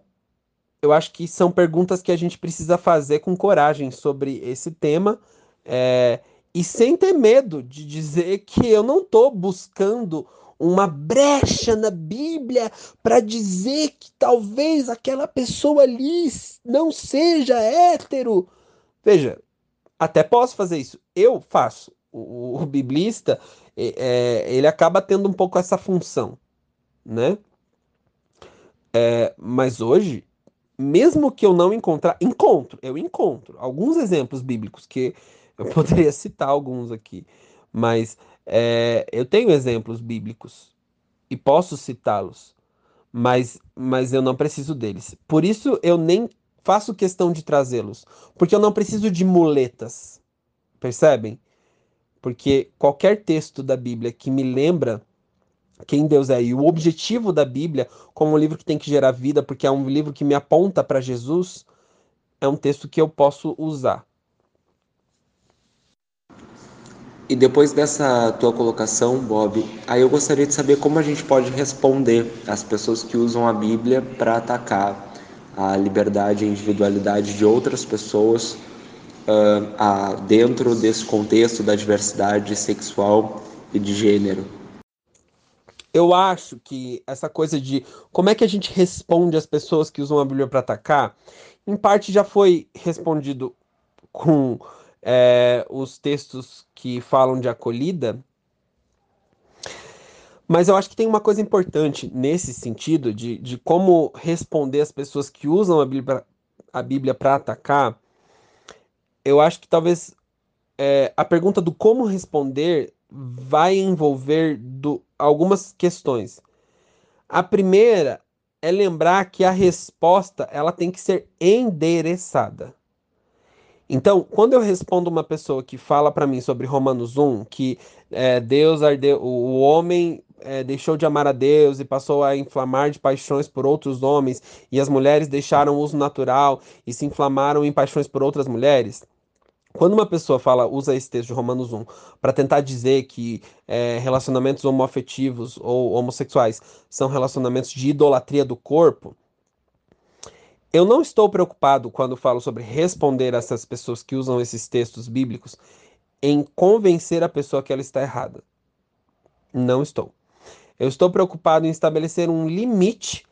eu acho que são perguntas que a gente precisa fazer com coragem sobre esse tema é, e sem ter medo de dizer que eu não estou buscando uma brecha na Bíblia para dizer que talvez aquela pessoa ali não seja hétero. Veja, até posso fazer isso. Eu faço. O, o biblista, é, ele acaba tendo um pouco essa função, né? É, mas hoje, mesmo que eu não encontrar, encontro, eu encontro alguns exemplos bíblicos que eu poderia citar alguns aqui, mas é, eu tenho exemplos bíblicos e posso citá-los, mas, mas eu não preciso deles. Por isso eu nem faço questão de trazê-los, porque eu não preciso de muletas, percebem? Porque qualquer texto da Bíblia que me lembra quem Deus é e o objetivo da Bíblia como um livro que tem que gerar vida, porque é um livro que me aponta para Jesus, é um texto que eu posso usar. E depois dessa tua colocação, Bob, aí eu gostaria de saber como a gente pode responder às pessoas que usam a Bíblia para atacar a liberdade e a individualidade de outras pessoas uh, a, dentro desse contexto da diversidade sexual e de gênero. Eu acho que essa coisa de como é que a gente responde às pessoas que usam a Bíblia para atacar, em parte já foi respondido com é, os textos que falam de acolhida. Mas eu acho que tem uma coisa importante nesse sentido de, de como responder as pessoas que usam a Bíblia, a Bíblia para atacar. Eu acho que talvez é, a pergunta do como responder vai envolver do, algumas questões. A primeira é lembrar que a resposta ela tem que ser endereçada. Então, quando eu respondo uma pessoa que fala para mim sobre Romanos 1, que é, Deus ardeu, o homem é, deixou de amar a Deus e passou a inflamar de paixões por outros homens, e as mulheres deixaram o uso natural e se inflamaram em paixões por outras mulheres. Quando uma pessoa fala, usa esse texto de Romanos 1 para tentar dizer que é, relacionamentos homoafetivos ou homossexuais são relacionamentos de idolatria do corpo, eu não estou preocupado quando falo sobre responder a essas pessoas que usam esses textos bíblicos em convencer a pessoa que ela está errada. Não estou. Eu estou preocupado em estabelecer um limite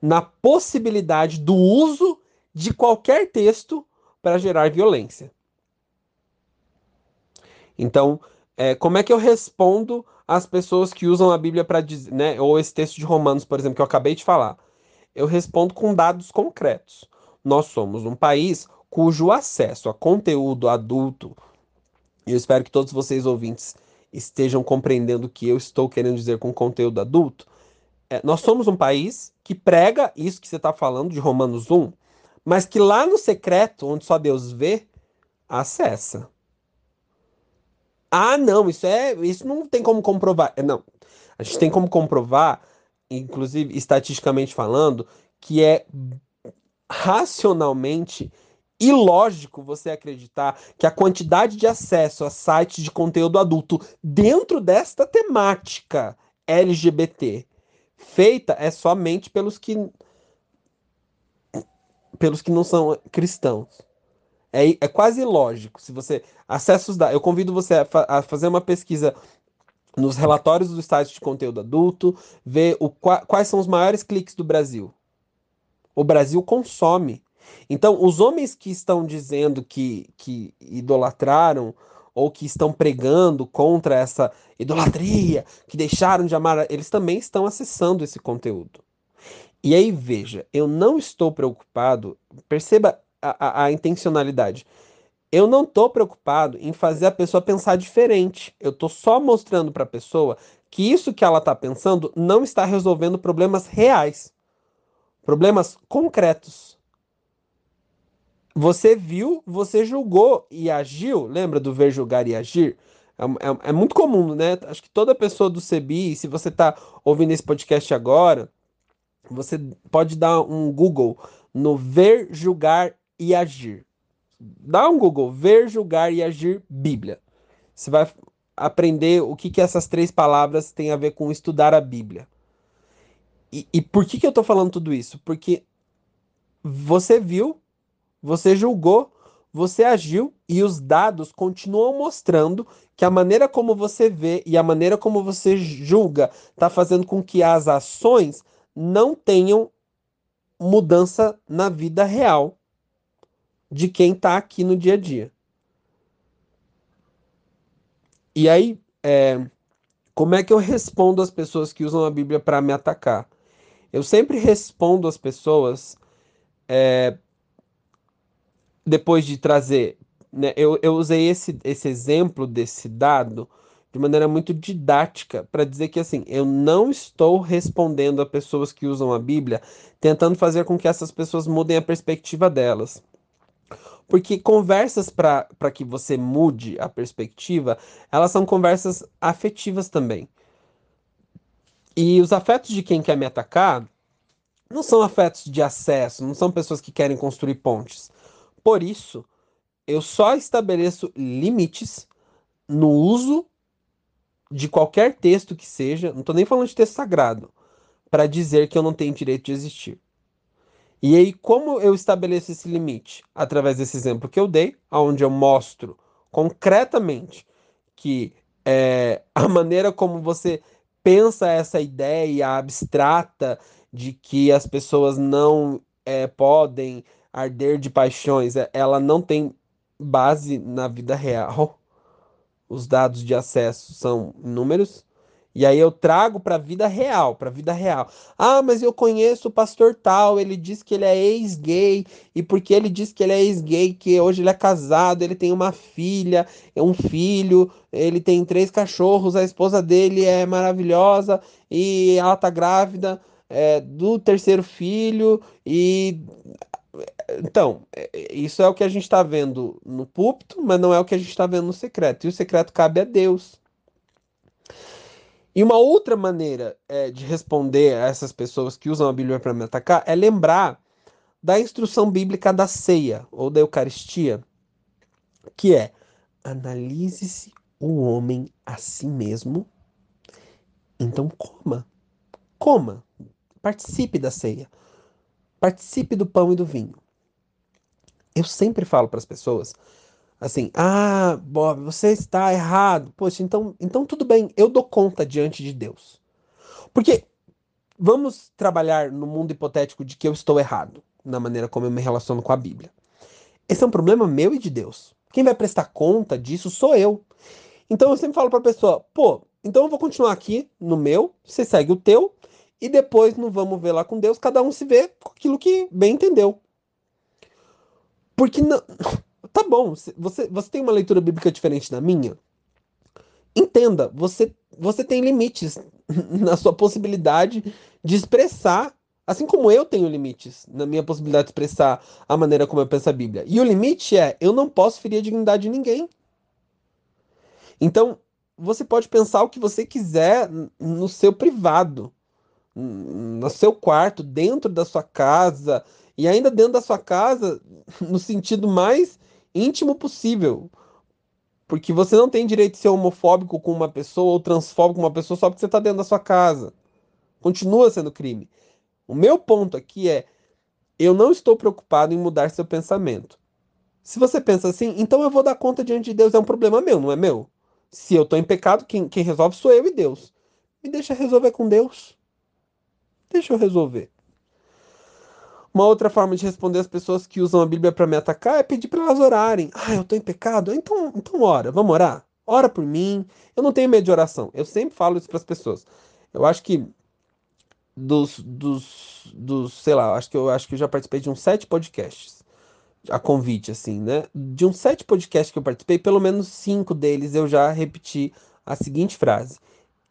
na possibilidade do uso de qualquer texto para gerar violência. Então, é, como é que eu respondo às pessoas que usam a Bíblia para dizer, né, ou esse texto de Romanos, por exemplo, que eu acabei de falar? Eu respondo com dados concretos. Nós somos um país cujo acesso a conteúdo adulto, e eu espero que todos vocês ouvintes estejam compreendendo o que eu estou querendo dizer com conteúdo adulto. É, nós somos um país que prega isso que você está falando de Romanos 1, mas que lá no secreto, onde só Deus vê, acessa. Ah, não, isso é, isso não tem como comprovar. É, não, a gente tem como comprovar inclusive estatisticamente falando, que é racionalmente ilógico você acreditar que a quantidade de acesso a sites de conteúdo adulto dentro desta temática LGBT feita é somente pelos que pelos que não são cristãos. É, é quase ilógico. Se você acessa os dados, eu convido você a, fa a fazer uma pesquisa nos relatórios do site de conteúdo adulto, ver o, quais são os maiores cliques do Brasil. O Brasil consome. Então, os homens que estão dizendo que, que idolatraram ou que estão pregando contra essa idolatria, que deixaram de amar, eles também estão acessando esse conteúdo. E aí, veja, eu não estou preocupado, perceba a, a, a intencionalidade. Eu não estou preocupado em fazer a pessoa pensar diferente. Eu estou só mostrando para a pessoa que isso que ela está pensando não está resolvendo problemas reais, problemas concretos. Você viu, você julgou e agiu. Lembra do ver, julgar e agir? É, é, é muito comum, né? Acho que toda pessoa do CBI, se você está ouvindo esse podcast agora, você pode dar um Google no ver, julgar e agir dá um Google, ver, julgar e agir Bíblia. Você vai aprender o que, que essas três palavras têm a ver com estudar a Bíblia. E, e por que, que eu estou falando tudo isso? Porque você viu, você julgou, você agiu e os dados continuam mostrando que a maneira como você vê e a maneira como você julga está fazendo com que as ações não tenham mudança na vida real de quem está aqui no dia a dia. E aí, é, como é que eu respondo às pessoas que usam a Bíblia para me atacar? Eu sempre respondo às pessoas é, depois de trazer, né, eu, eu usei esse, esse exemplo desse dado de maneira muito didática para dizer que assim, eu não estou respondendo a pessoas que usam a Bíblia, tentando fazer com que essas pessoas mudem a perspectiva delas. Porque conversas para que você mude a perspectiva, elas são conversas afetivas também. E os afetos de quem quer me atacar não são afetos de acesso, não são pessoas que querem construir pontes. Por isso, eu só estabeleço limites no uso de qualquer texto que seja, não estou nem falando de texto sagrado, para dizer que eu não tenho direito de existir. E aí, como eu estabeleço esse limite? Através desse exemplo que eu dei, onde eu mostro concretamente que é, a maneira como você pensa essa ideia abstrata de que as pessoas não é, podem arder de paixões, é, ela não tem base na vida real. Os dados de acesso são números. E aí eu trago para a vida real, para a vida real. Ah, mas eu conheço o pastor tal, ele diz que ele é ex-gay, e porque ele diz que ele é ex-gay, que hoje ele é casado, ele tem uma filha, é um filho, ele tem três cachorros, a esposa dele é maravilhosa e ela tá grávida é, do terceiro filho e então, é, é, isso é o que a gente está vendo no púlpito, mas não é o que a gente está vendo no secreto. E o secreto cabe a Deus. E uma outra maneira é, de responder a essas pessoas que usam a Bíblia para me atacar é lembrar da instrução bíblica da ceia ou da Eucaristia, que é analise-se o homem a si mesmo, então coma. Coma. Participe da ceia. Participe do pão e do vinho. Eu sempre falo para as pessoas assim: "Ah, Bob, você está errado". Poxa, então, então tudo bem, eu dou conta diante de Deus. Porque vamos trabalhar no mundo hipotético de que eu estou errado na maneira como eu me relaciono com a Bíblia. Esse é um problema meu e de Deus. Quem vai prestar conta disso sou eu. Então eu sempre falo para a pessoa: "Pô, então eu vou continuar aqui no meu, você segue o teu, e depois não vamos ver lá com Deus, cada um se vê com aquilo que bem entendeu. Porque não. Tá bom, você, você tem uma leitura bíblica diferente da minha? Entenda, você, você tem limites na sua possibilidade de expressar, assim como eu tenho limites na minha possibilidade de expressar a maneira como eu penso a Bíblia. E o limite é: eu não posso ferir a dignidade de ninguém. Então, você pode pensar o que você quiser no seu privado no seu quarto, dentro da sua casa, e ainda dentro da sua casa, no sentido mais íntimo possível. Porque você não tem direito de ser homofóbico com uma pessoa ou transfóbico com uma pessoa só porque você está dentro da sua casa. Continua sendo crime. O meu ponto aqui é: eu não estou preocupado em mudar seu pensamento. Se você pensa assim, então eu vou dar conta diante de Deus, é um problema meu, não é meu. Se eu estou em pecado, quem, quem resolve sou eu e Deus. Me deixa resolver com Deus. Deixa eu resolver. Uma outra forma de responder as pessoas que usam a Bíblia para me atacar é pedir para elas orarem. Ah, eu estou em pecado? Então, então ora, vamos orar? Ora por mim. Eu não tenho medo de oração. Eu sempre falo isso para as pessoas. Eu acho que dos, dos, dos, sei lá, acho que eu acho que eu já participei de uns sete podcasts. A convite, assim, né? De uns sete podcasts que eu participei, pelo menos cinco deles eu já repeti a seguinte frase: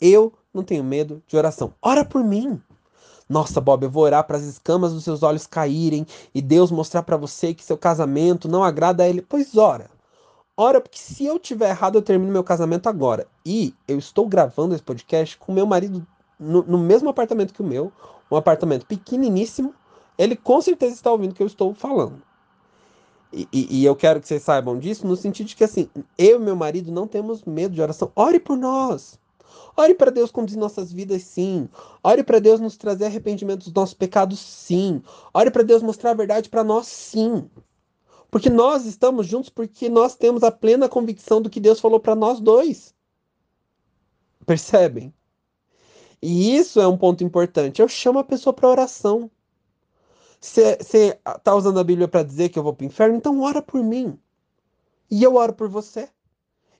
Eu não tenho medo de oração. Ora por mim. Nossa, Bob, eu vou orar para as escamas dos seus olhos caírem e Deus mostrar para você que seu casamento não agrada a ele. Pois ora. Ora, porque se eu tiver errado, eu termino meu casamento agora. E eu estou gravando esse podcast com meu marido no, no mesmo apartamento que o meu, um apartamento pequeniníssimo. Ele com certeza está ouvindo o que eu estou falando. E, e, e, eu quero que vocês saibam disso no sentido de que, assim, eu e meu marido não temos medo de oração. Ore por nós. Ore para Deus conduzir nossas vidas, sim. Ore para Deus nos trazer arrependimento dos nossos pecados, sim. Ore para Deus mostrar a verdade para nós, sim. Porque nós estamos juntos porque nós temos a plena convicção do que Deus falou para nós dois. Percebem? E isso é um ponto importante. Eu chamo a pessoa para oração. Você está usando a Bíblia para dizer que eu vou para o inferno? Então ora por mim. E eu oro por você.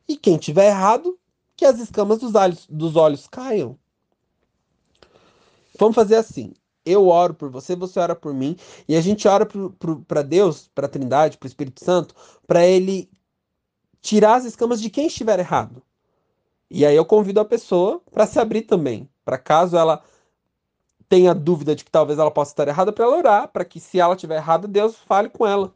E quem tiver errado, que as escamas dos olhos, dos olhos caiam. Vamos fazer assim. Eu oro por você, você ora por mim, e a gente ora para Deus, para a Trindade, para o Espírito Santo, para ele tirar as escamas de quem estiver errado. E aí eu convido a pessoa para se abrir também, para caso ela tenha dúvida de que talvez ela possa estar errada, para ela orar, para que se ela estiver errada, Deus fale com ela.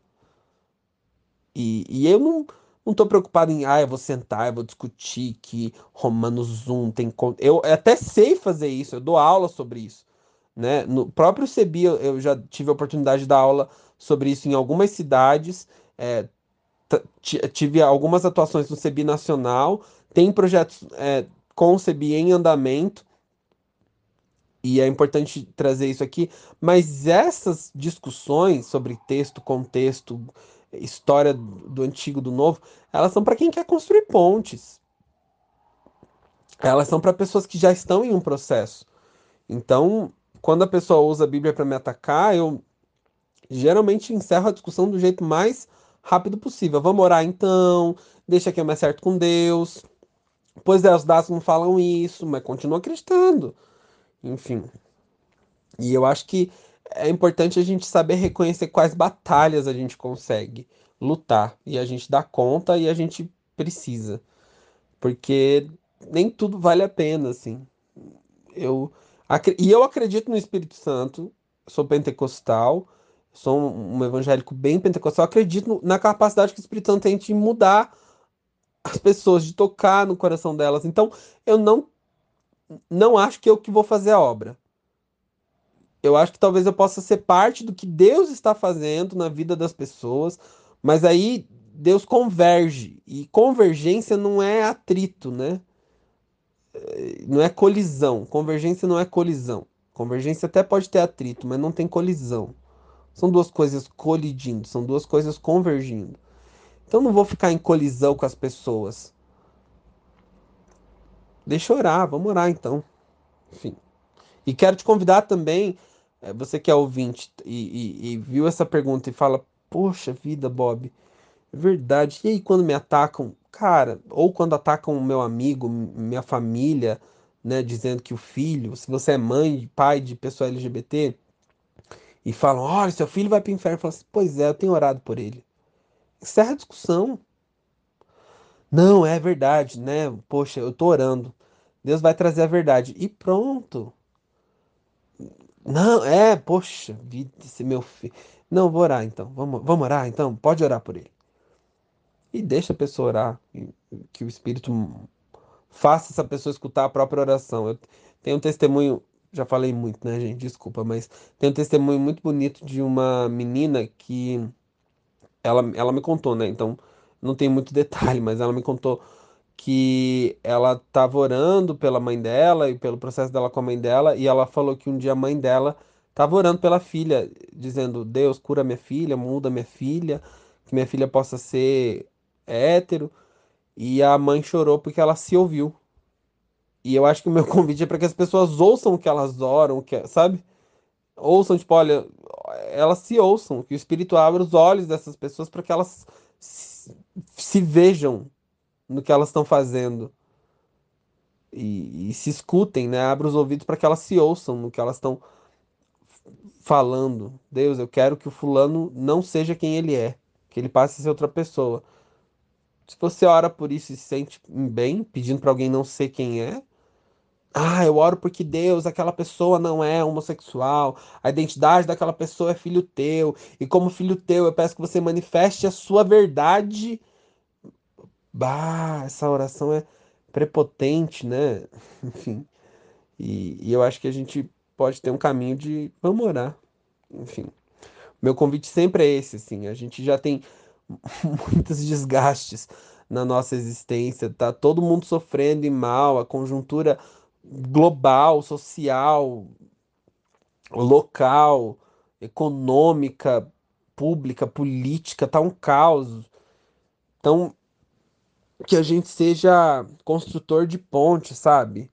E, e eu não não estou preocupado em, ah, eu vou sentar, eu vou discutir que Romanos 1 tem. Eu até sei fazer isso, eu dou aula sobre isso. Né? No próprio CEBI, eu já tive a oportunidade de dar aula sobre isso em algumas cidades. É, tive algumas atuações no CEBI Nacional, tem projetos é, com o CEBI em andamento, e é importante trazer isso aqui, mas essas discussões sobre texto, contexto, história do antigo, do novo, elas são para quem quer construir pontes. Elas são para pessoas que já estão em um processo. Então, quando a pessoa usa a Bíblia para me atacar, eu geralmente encerro a discussão do jeito mais rápido possível. Vamos orar então, deixa que eu me acerto com Deus. Pois é, os dados não falam isso, mas continuo acreditando. Enfim. E eu acho que é importante a gente saber reconhecer quais batalhas a gente consegue lutar e a gente dá conta e a gente precisa. Porque nem tudo vale a pena, assim. Eu e eu acredito no Espírito Santo, sou pentecostal, sou um evangélico bem pentecostal, acredito na capacidade que o Espírito Santo tem de mudar as pessoas, de tocar no coração delas. Então, eu não não acho que eu que vou fazer a obra eu acho que talvez eu possa ser parte do que Deus está fazendo na vida das pessoas, mas aí Deus converge. E convergência não é atrito, né? É, não é colisão. Convergência não é colisão. Convergência até pode ter atrito, mas não tem colisão. São duas coisas colidindo, são duas coisas convergindo. Então não vou ficar em colisão com as pessoas. Deixa eu orar, vamos orar então. Enfim. E quero te convidar também, você que é ouvinte e, e, e viu essa pergunta e fala, poxa vida, Bob, é verdade. E aí quando me atacam, cara, ou quando atacam o meu amigo, minha família, né, dizendo que o filho, se você é mãe, pai de pessoa LGBT, e falam, olha, seu filho vai para o inferno, fala assim, pois é, eu tenho orado por ele. Encerra a discussão. Não, é verdade, né? Poxa, eu tô orando. Deus vai trazer a verdade. E pronto. Não, é, poxa vida, esse meu filho. Não, vou orar então. Vamos, vamos orar então? Pode orar por ele. E deixa a pessoa orar. Que o Espírito faça essa pessoa escutar a própria oração. Eu tenho um testemunho, já falei muito, né, gente? Desculpa, mas tem um testemunho muito bonito de uma menina que ela, ela me contou, né? Então, não tem muito detalhe, mas ela me contou que ela estava orando pela mãe dela e pelo processo dela com a mãe dela, e ela falou que um dia a mãe dela estava orando pela filha, dizendo: Deus, cura minha filha, muda minha filha, que minha filha possa ser hétero. E a mãe chorou porque ela se ouviu. E eu acho que o meu convite é para que as pessoas ouçam o que elas oram, que, sabe? Ouçam, tipo, olha, elas se ouçam, que o Espírito abra os olhos dessas pessoas para que elas se, se vejam no que elas estão fazendo. E, e, se escutem, né? Abra os ouvidos para que elas se ouçam no que elas estão falando. Deus, eu quero que o fulano não seja quem ele é, que ele passe a ser outra pessoa. Se você ora por isso e se sente bem, pedindo para alguém não ser quem é, ah, eu oro porque Deus, aquela pessoa não é homossexual, a identidade daquela pessoa é filho teu, e como filho teu eu peço que você manifeste a sua verdade Bah, essa oração é prepotente, né? Enfim. E, e eu acho que a gente pode ter um caminho de vamos orar. Enfim. Meu convite sempre é esse, assim. A gente já tem muitos desgastes na nossa existência, tá todo mundo sofrendo e mal, a conjuntura global, social, local, econômica pública, política, tá um caos. Então, que a gente seja construtor de ponte, sabe?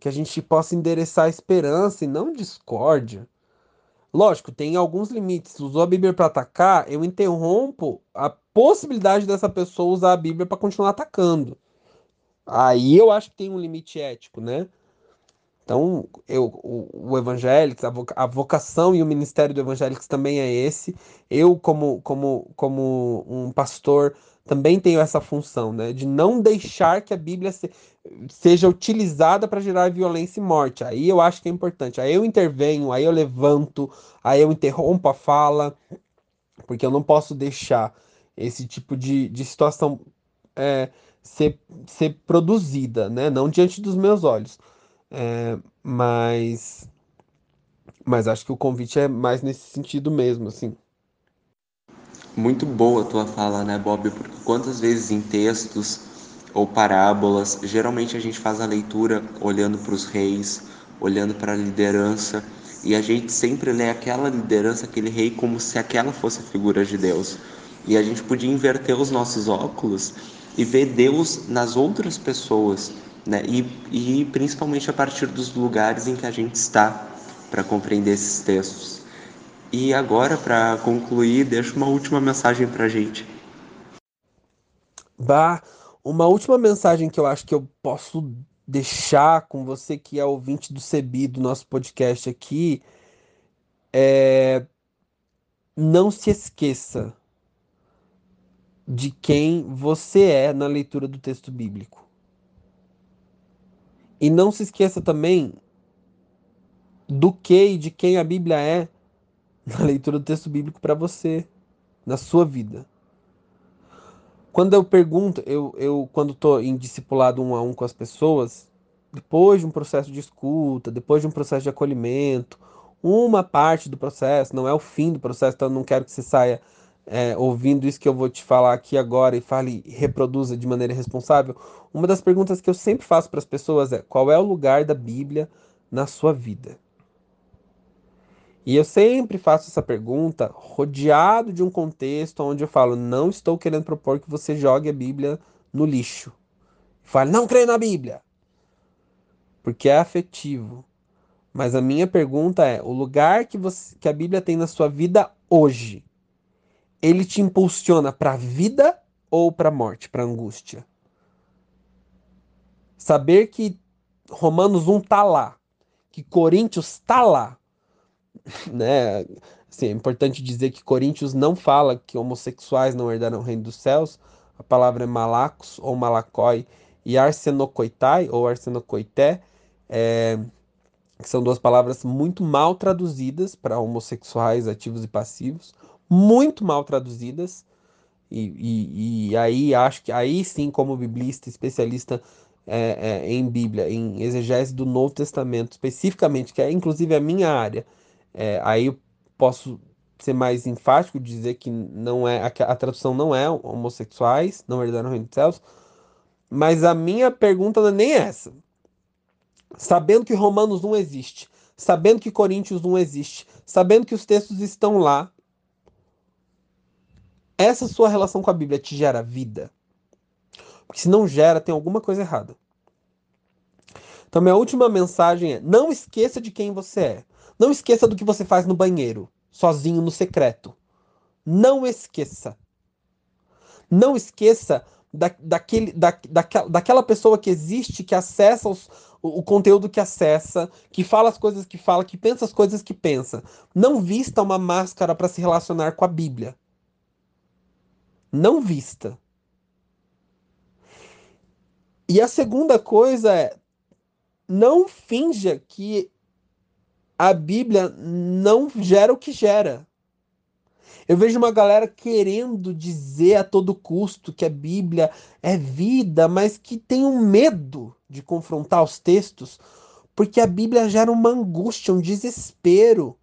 Que a gente possa endereçar esperança e não discórdia. Lógico, tem alguns limites. Usou a Bíblia para atacar, eu interrompo a possibilidade dessa pessoa usar a Bíblia para continuar atacando. Aí eu acho que tem um limite ético, né? Então, eu, o, o Evangélicos, a, a vocação e o ministério do Evangélicos também é esse. Eu, como, como, como um pastor, também tenho essa função, né? De não deixar que a Bíblia se, seja utilizada para gerar violência e morte. Aí eu acho que é importante. Aí eu intervenho, aí eu levanto, aí eu interrompo a fala, porque eu não posso deixar esse tipo de, de situação é, ser, ser produzida, né? Não diante dos meus olhos. É, mas, mas acho que o convite é mais nesse sentido mesmo, assim. Muito boa a tua fala, né, Bob? Porque quantas vezes em textos ou parábolas, geralmente a gente faz a leitura olhando para os reis, olhando para a liderança, e a gente sempre lê aquela liderança, aquele rei, como se aquela fosse a figura de Deus. E a gente podia inverter os nossos óculos e ver Deus nas outras pessoas, né? E, e principalmente a partir dos lugares em que a gente está para compreender esses textos. E agora, para concluir, deixa uma última mensagem para a gente. Bah, uma última mensagem que eu acho que eu posso deixar com você que é ouvinte do CEBI, do nosso podcast aqui, é não se esqueça de quem você é na leitura do texto bíblico. E não se esqueça também do que e de quem a Bíblia é na leitura do texto bíblico para você, na sua vida. Quando eu pergunto, eu, eu quando estou em discipulado um a um com as pessoas, depois de um processo de escuta, depois de um processo de acolhimento, uma parte do processo, não é o fim do processo, então eu não quero que você saia é, ouvindo isso que eu vou te falar aqui agora e fale reproduza de maneira responsável. Uma das perguntas que eu sempre faço para as pessoas é: qual é o lugar da Bíblia na sua vida? E eu sempre faço essa pergunta rodeado de um contexto onde eu falo: não estou querendo propor que você jogue a Bíblia no lixo. Fale, não creio na Bíblia. Porque é afetivo. Mas a minha pergunta é: o lugar que, você, que a Bíblia tem na sua vida hoje, ele te impulsiona para a vida ou para a morte, para a angústia? Saber que Romanos 1 tá lá, que Coríntios tá lá, né? Assim, é importante dizer que Coríntios não fala que homossexuais não herdarão o reino dos céus. A palavra é malacos ou malacói e arsenocoitai ou arsenocoité, é, que são duas palavras muito mal traduzidas para homossexuais ativos e passivos, muito mal traduzidas. E, e, e aí acho que aí sim, como biblista, especialista é, é, em Bíblia, em exegese do Novo Testamento, especificamente, que é inclusive a minha área, é, aí eu posso ser mais enfático, dizer que não é a, a tradução não é homossexuais, não herdaram o reino dos céus, mas a minha pergunta não é nem essa. Sabendo que Romanos 1 existe, sabendo que Coríntios 1 existe, sabendo que os textos estão lá, essa sua relação com a Bíblia te gera vida? Porque se não gera, tem alguma coisa errada. Então, minha última mensagem é: não esqueça de quem você é. Não esqueça do que você faz no banheiro, sozinho no secreto. Não esqueça. Não esqueça da, daquele, da, daquela, daquela pessoa que existe, que acessa os, o, o conteúdo que acessa, que fala as coisas que fala, que pensa as coisas que pensa. Não vista uma máscara para se relacionar com a Bíblia. Não vista. E a segunda coisa é não finja que a Bíblia não gera o que gera. Eu vejo uma galera querendo dizer a todo custo que a Bíblia é vida, mas que tem um medo de confrontar os textos, porque a Bíblia gera uma angústia, um desespero.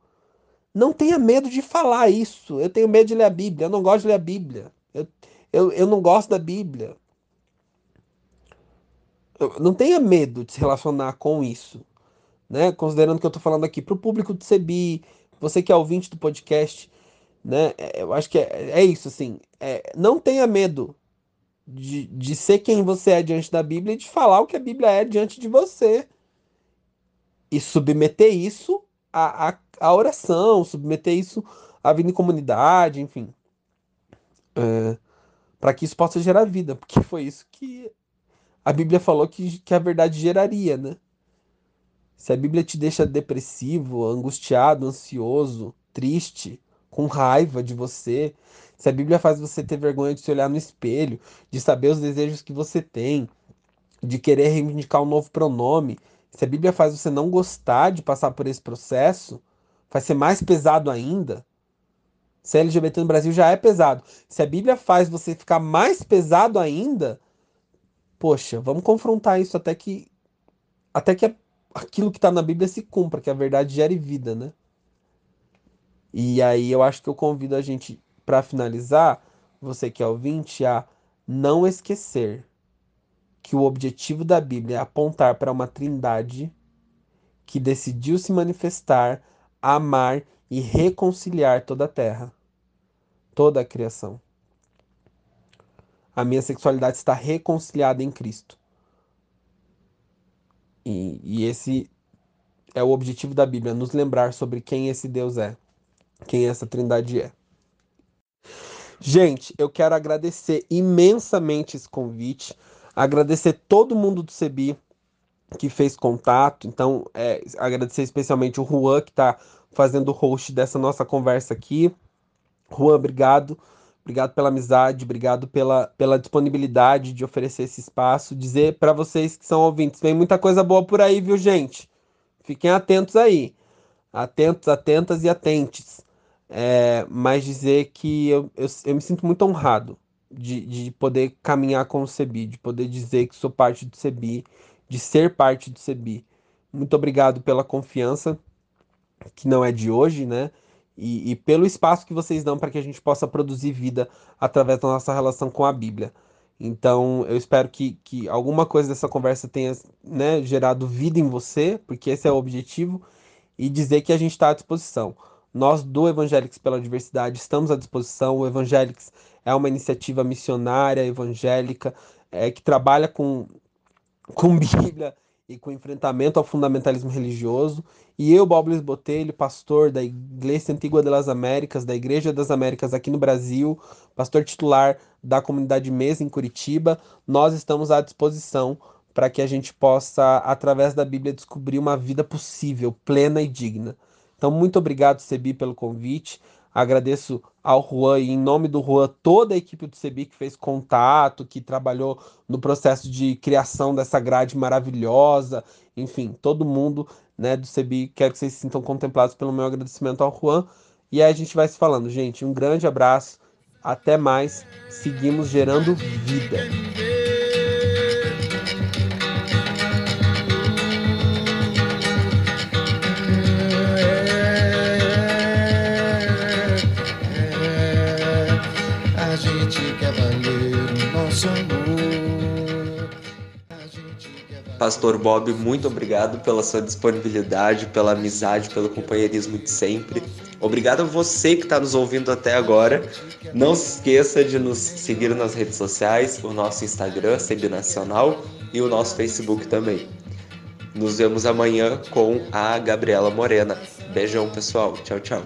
Não tenha medo de falar isso. Eu tenho medo de ler a Bíblia, eu não gosto de ler a Bíblia. Eu, eu, eu não gosto da Bíblia. Eu, não tenha medo de se relacionar com isso né? Considerando que eu estou falando aqui para o público do CEBI, você que é ouvinte do podcast, Né? É, eu acho que é, é isso, assim. É, não tenha medo de, de ser quem você é diante da Bíblia e de falar o que a Bíblia é diante de você. E submeter isso à, à, à oração, submeter isso à vida em comunidade, enfim. É, para que isso possa gerar vida, porque foi isso que a Bíblia falou que, que a verdade geraria, né? Se a Bíblia te deixa depressivo, angustiado, ansioso, triste, com raiva de você, se a Bíblia faz você ter vergonha de se olhar no espelho, de saber os desejos que você tem, de querer reivindicar um novo pronome, se a Bíblia faz você não gostar de passar por esse processo, vai ser mais pesado ainda. Se LGBT no Brasil já é pesado. Se a Bíblia faz você ficar mais pesado ainda, poxa, vamos confrontar isso até que até que aquilo que está na Bíblia se cumpra, que a verdade gere vida, né? E aí eu acho que eu convido a gente, para finalizar, você que é ouvinte, a não esquecer que o objetivo da Bíblia é apontar para uma trindade que decidiu se manifestar, amar e reconciliar toda a terra, toda a criação. A minha sexualidade está reconciliada em Cristo. E, e esse é o objetivo da Bíblia, nos lembrar sobre quem esse Deus é, quem essa trindade é. Gente, eu quero agradecer imensamente esse convite, agradecer todo mundo do CEBI que fez contato, então é, agradecer especialmente o Juan que está fazendo o host dessa nossa conversa aqui. Juan, obrigado. Obrigado pela amizade, obrigado pela, pela disponibilidade de oferecer esse espaço. Dizer para vocês que são ouvintes, vem muita coisa boa por aí, viu, gente? Fiquem atentos aí. Atentos, atentas e atentes. É, mas dizer que eu, eu, eu, me sinto muito honrado de, de poder caminhar com o CEBI, de poder dizer que sou parte do CEBI, de ser parte do CEBI. Muito obrigado pela confiança, que não é de hoje, né? E, e pelo espaço que vocês dão para que a gente possa produzir vida através da nossa relação com a Bíblia. Então, eu espero que, que alguma coisa dessa conversa tenha né, gerado vida em você, porque esse é o objetivo, e dizer que a gente está à disposição. Nós, do Evangélicos pela Diversidade, estamos à disposição. O Evangélicos é uma iniciativa missionária evangélica é, que trabalha com, com Bíblia e com enfrentamento ao fundamentalismo religioso. E eu, Bob Luiz Botelho, pastor da Igreja Antigua das Américas, da Igreja das Américas aqui no Brasil, pastor titular da comunidade Mesa em Curitiba, nós estamos à disposição para que a gente possa, através da Bíblia, descobrir uma vida possível, plena e digna. Então, muito obrigado, Sebi, pelo convite. Agradeço ao Juan e em nome do Juan toda a equipe do CEBI que fez contato, que trabalhou no processo de criação dessa grade maravilhosa, enfim, todo mundo né, do CEBI, quero que vocês se sintam contemplados pelo meu agradecimento ao Juan. E aí a gente vai se falando, gente. Um grande abraço, até mais, seguimos gerando vida. Pastor Bob, muito obrigado pela sua disponibilidade, pela amizade, pelo companheirismo de sempre. Obrigado a você que está nos ouvindo até agora. Não se esqueça de nos seguir nas redes sociais, o nosso Instagram, CB Nacional, e o nosso Facebook também. Nos vemos amanhã com a Gabriela Morena. Beijão, pessoal. Tchau, tchau.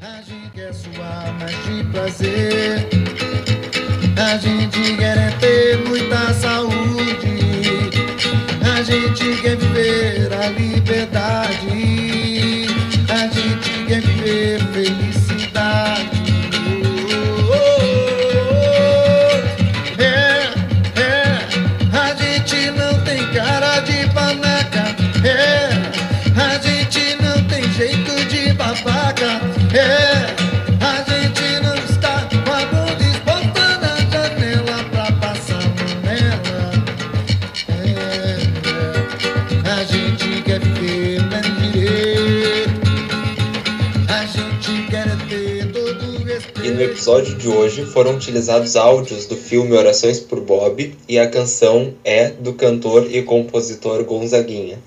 A gente quer suar, mas de prazer. A gente quer é ter muita saúde gente quer viver a liberdade, a gente quer viver felicidade. Episódio de hoje foram utilizados áudios do filme Orações por Bob e a canção é do cantor e compositor Gonzaguinha.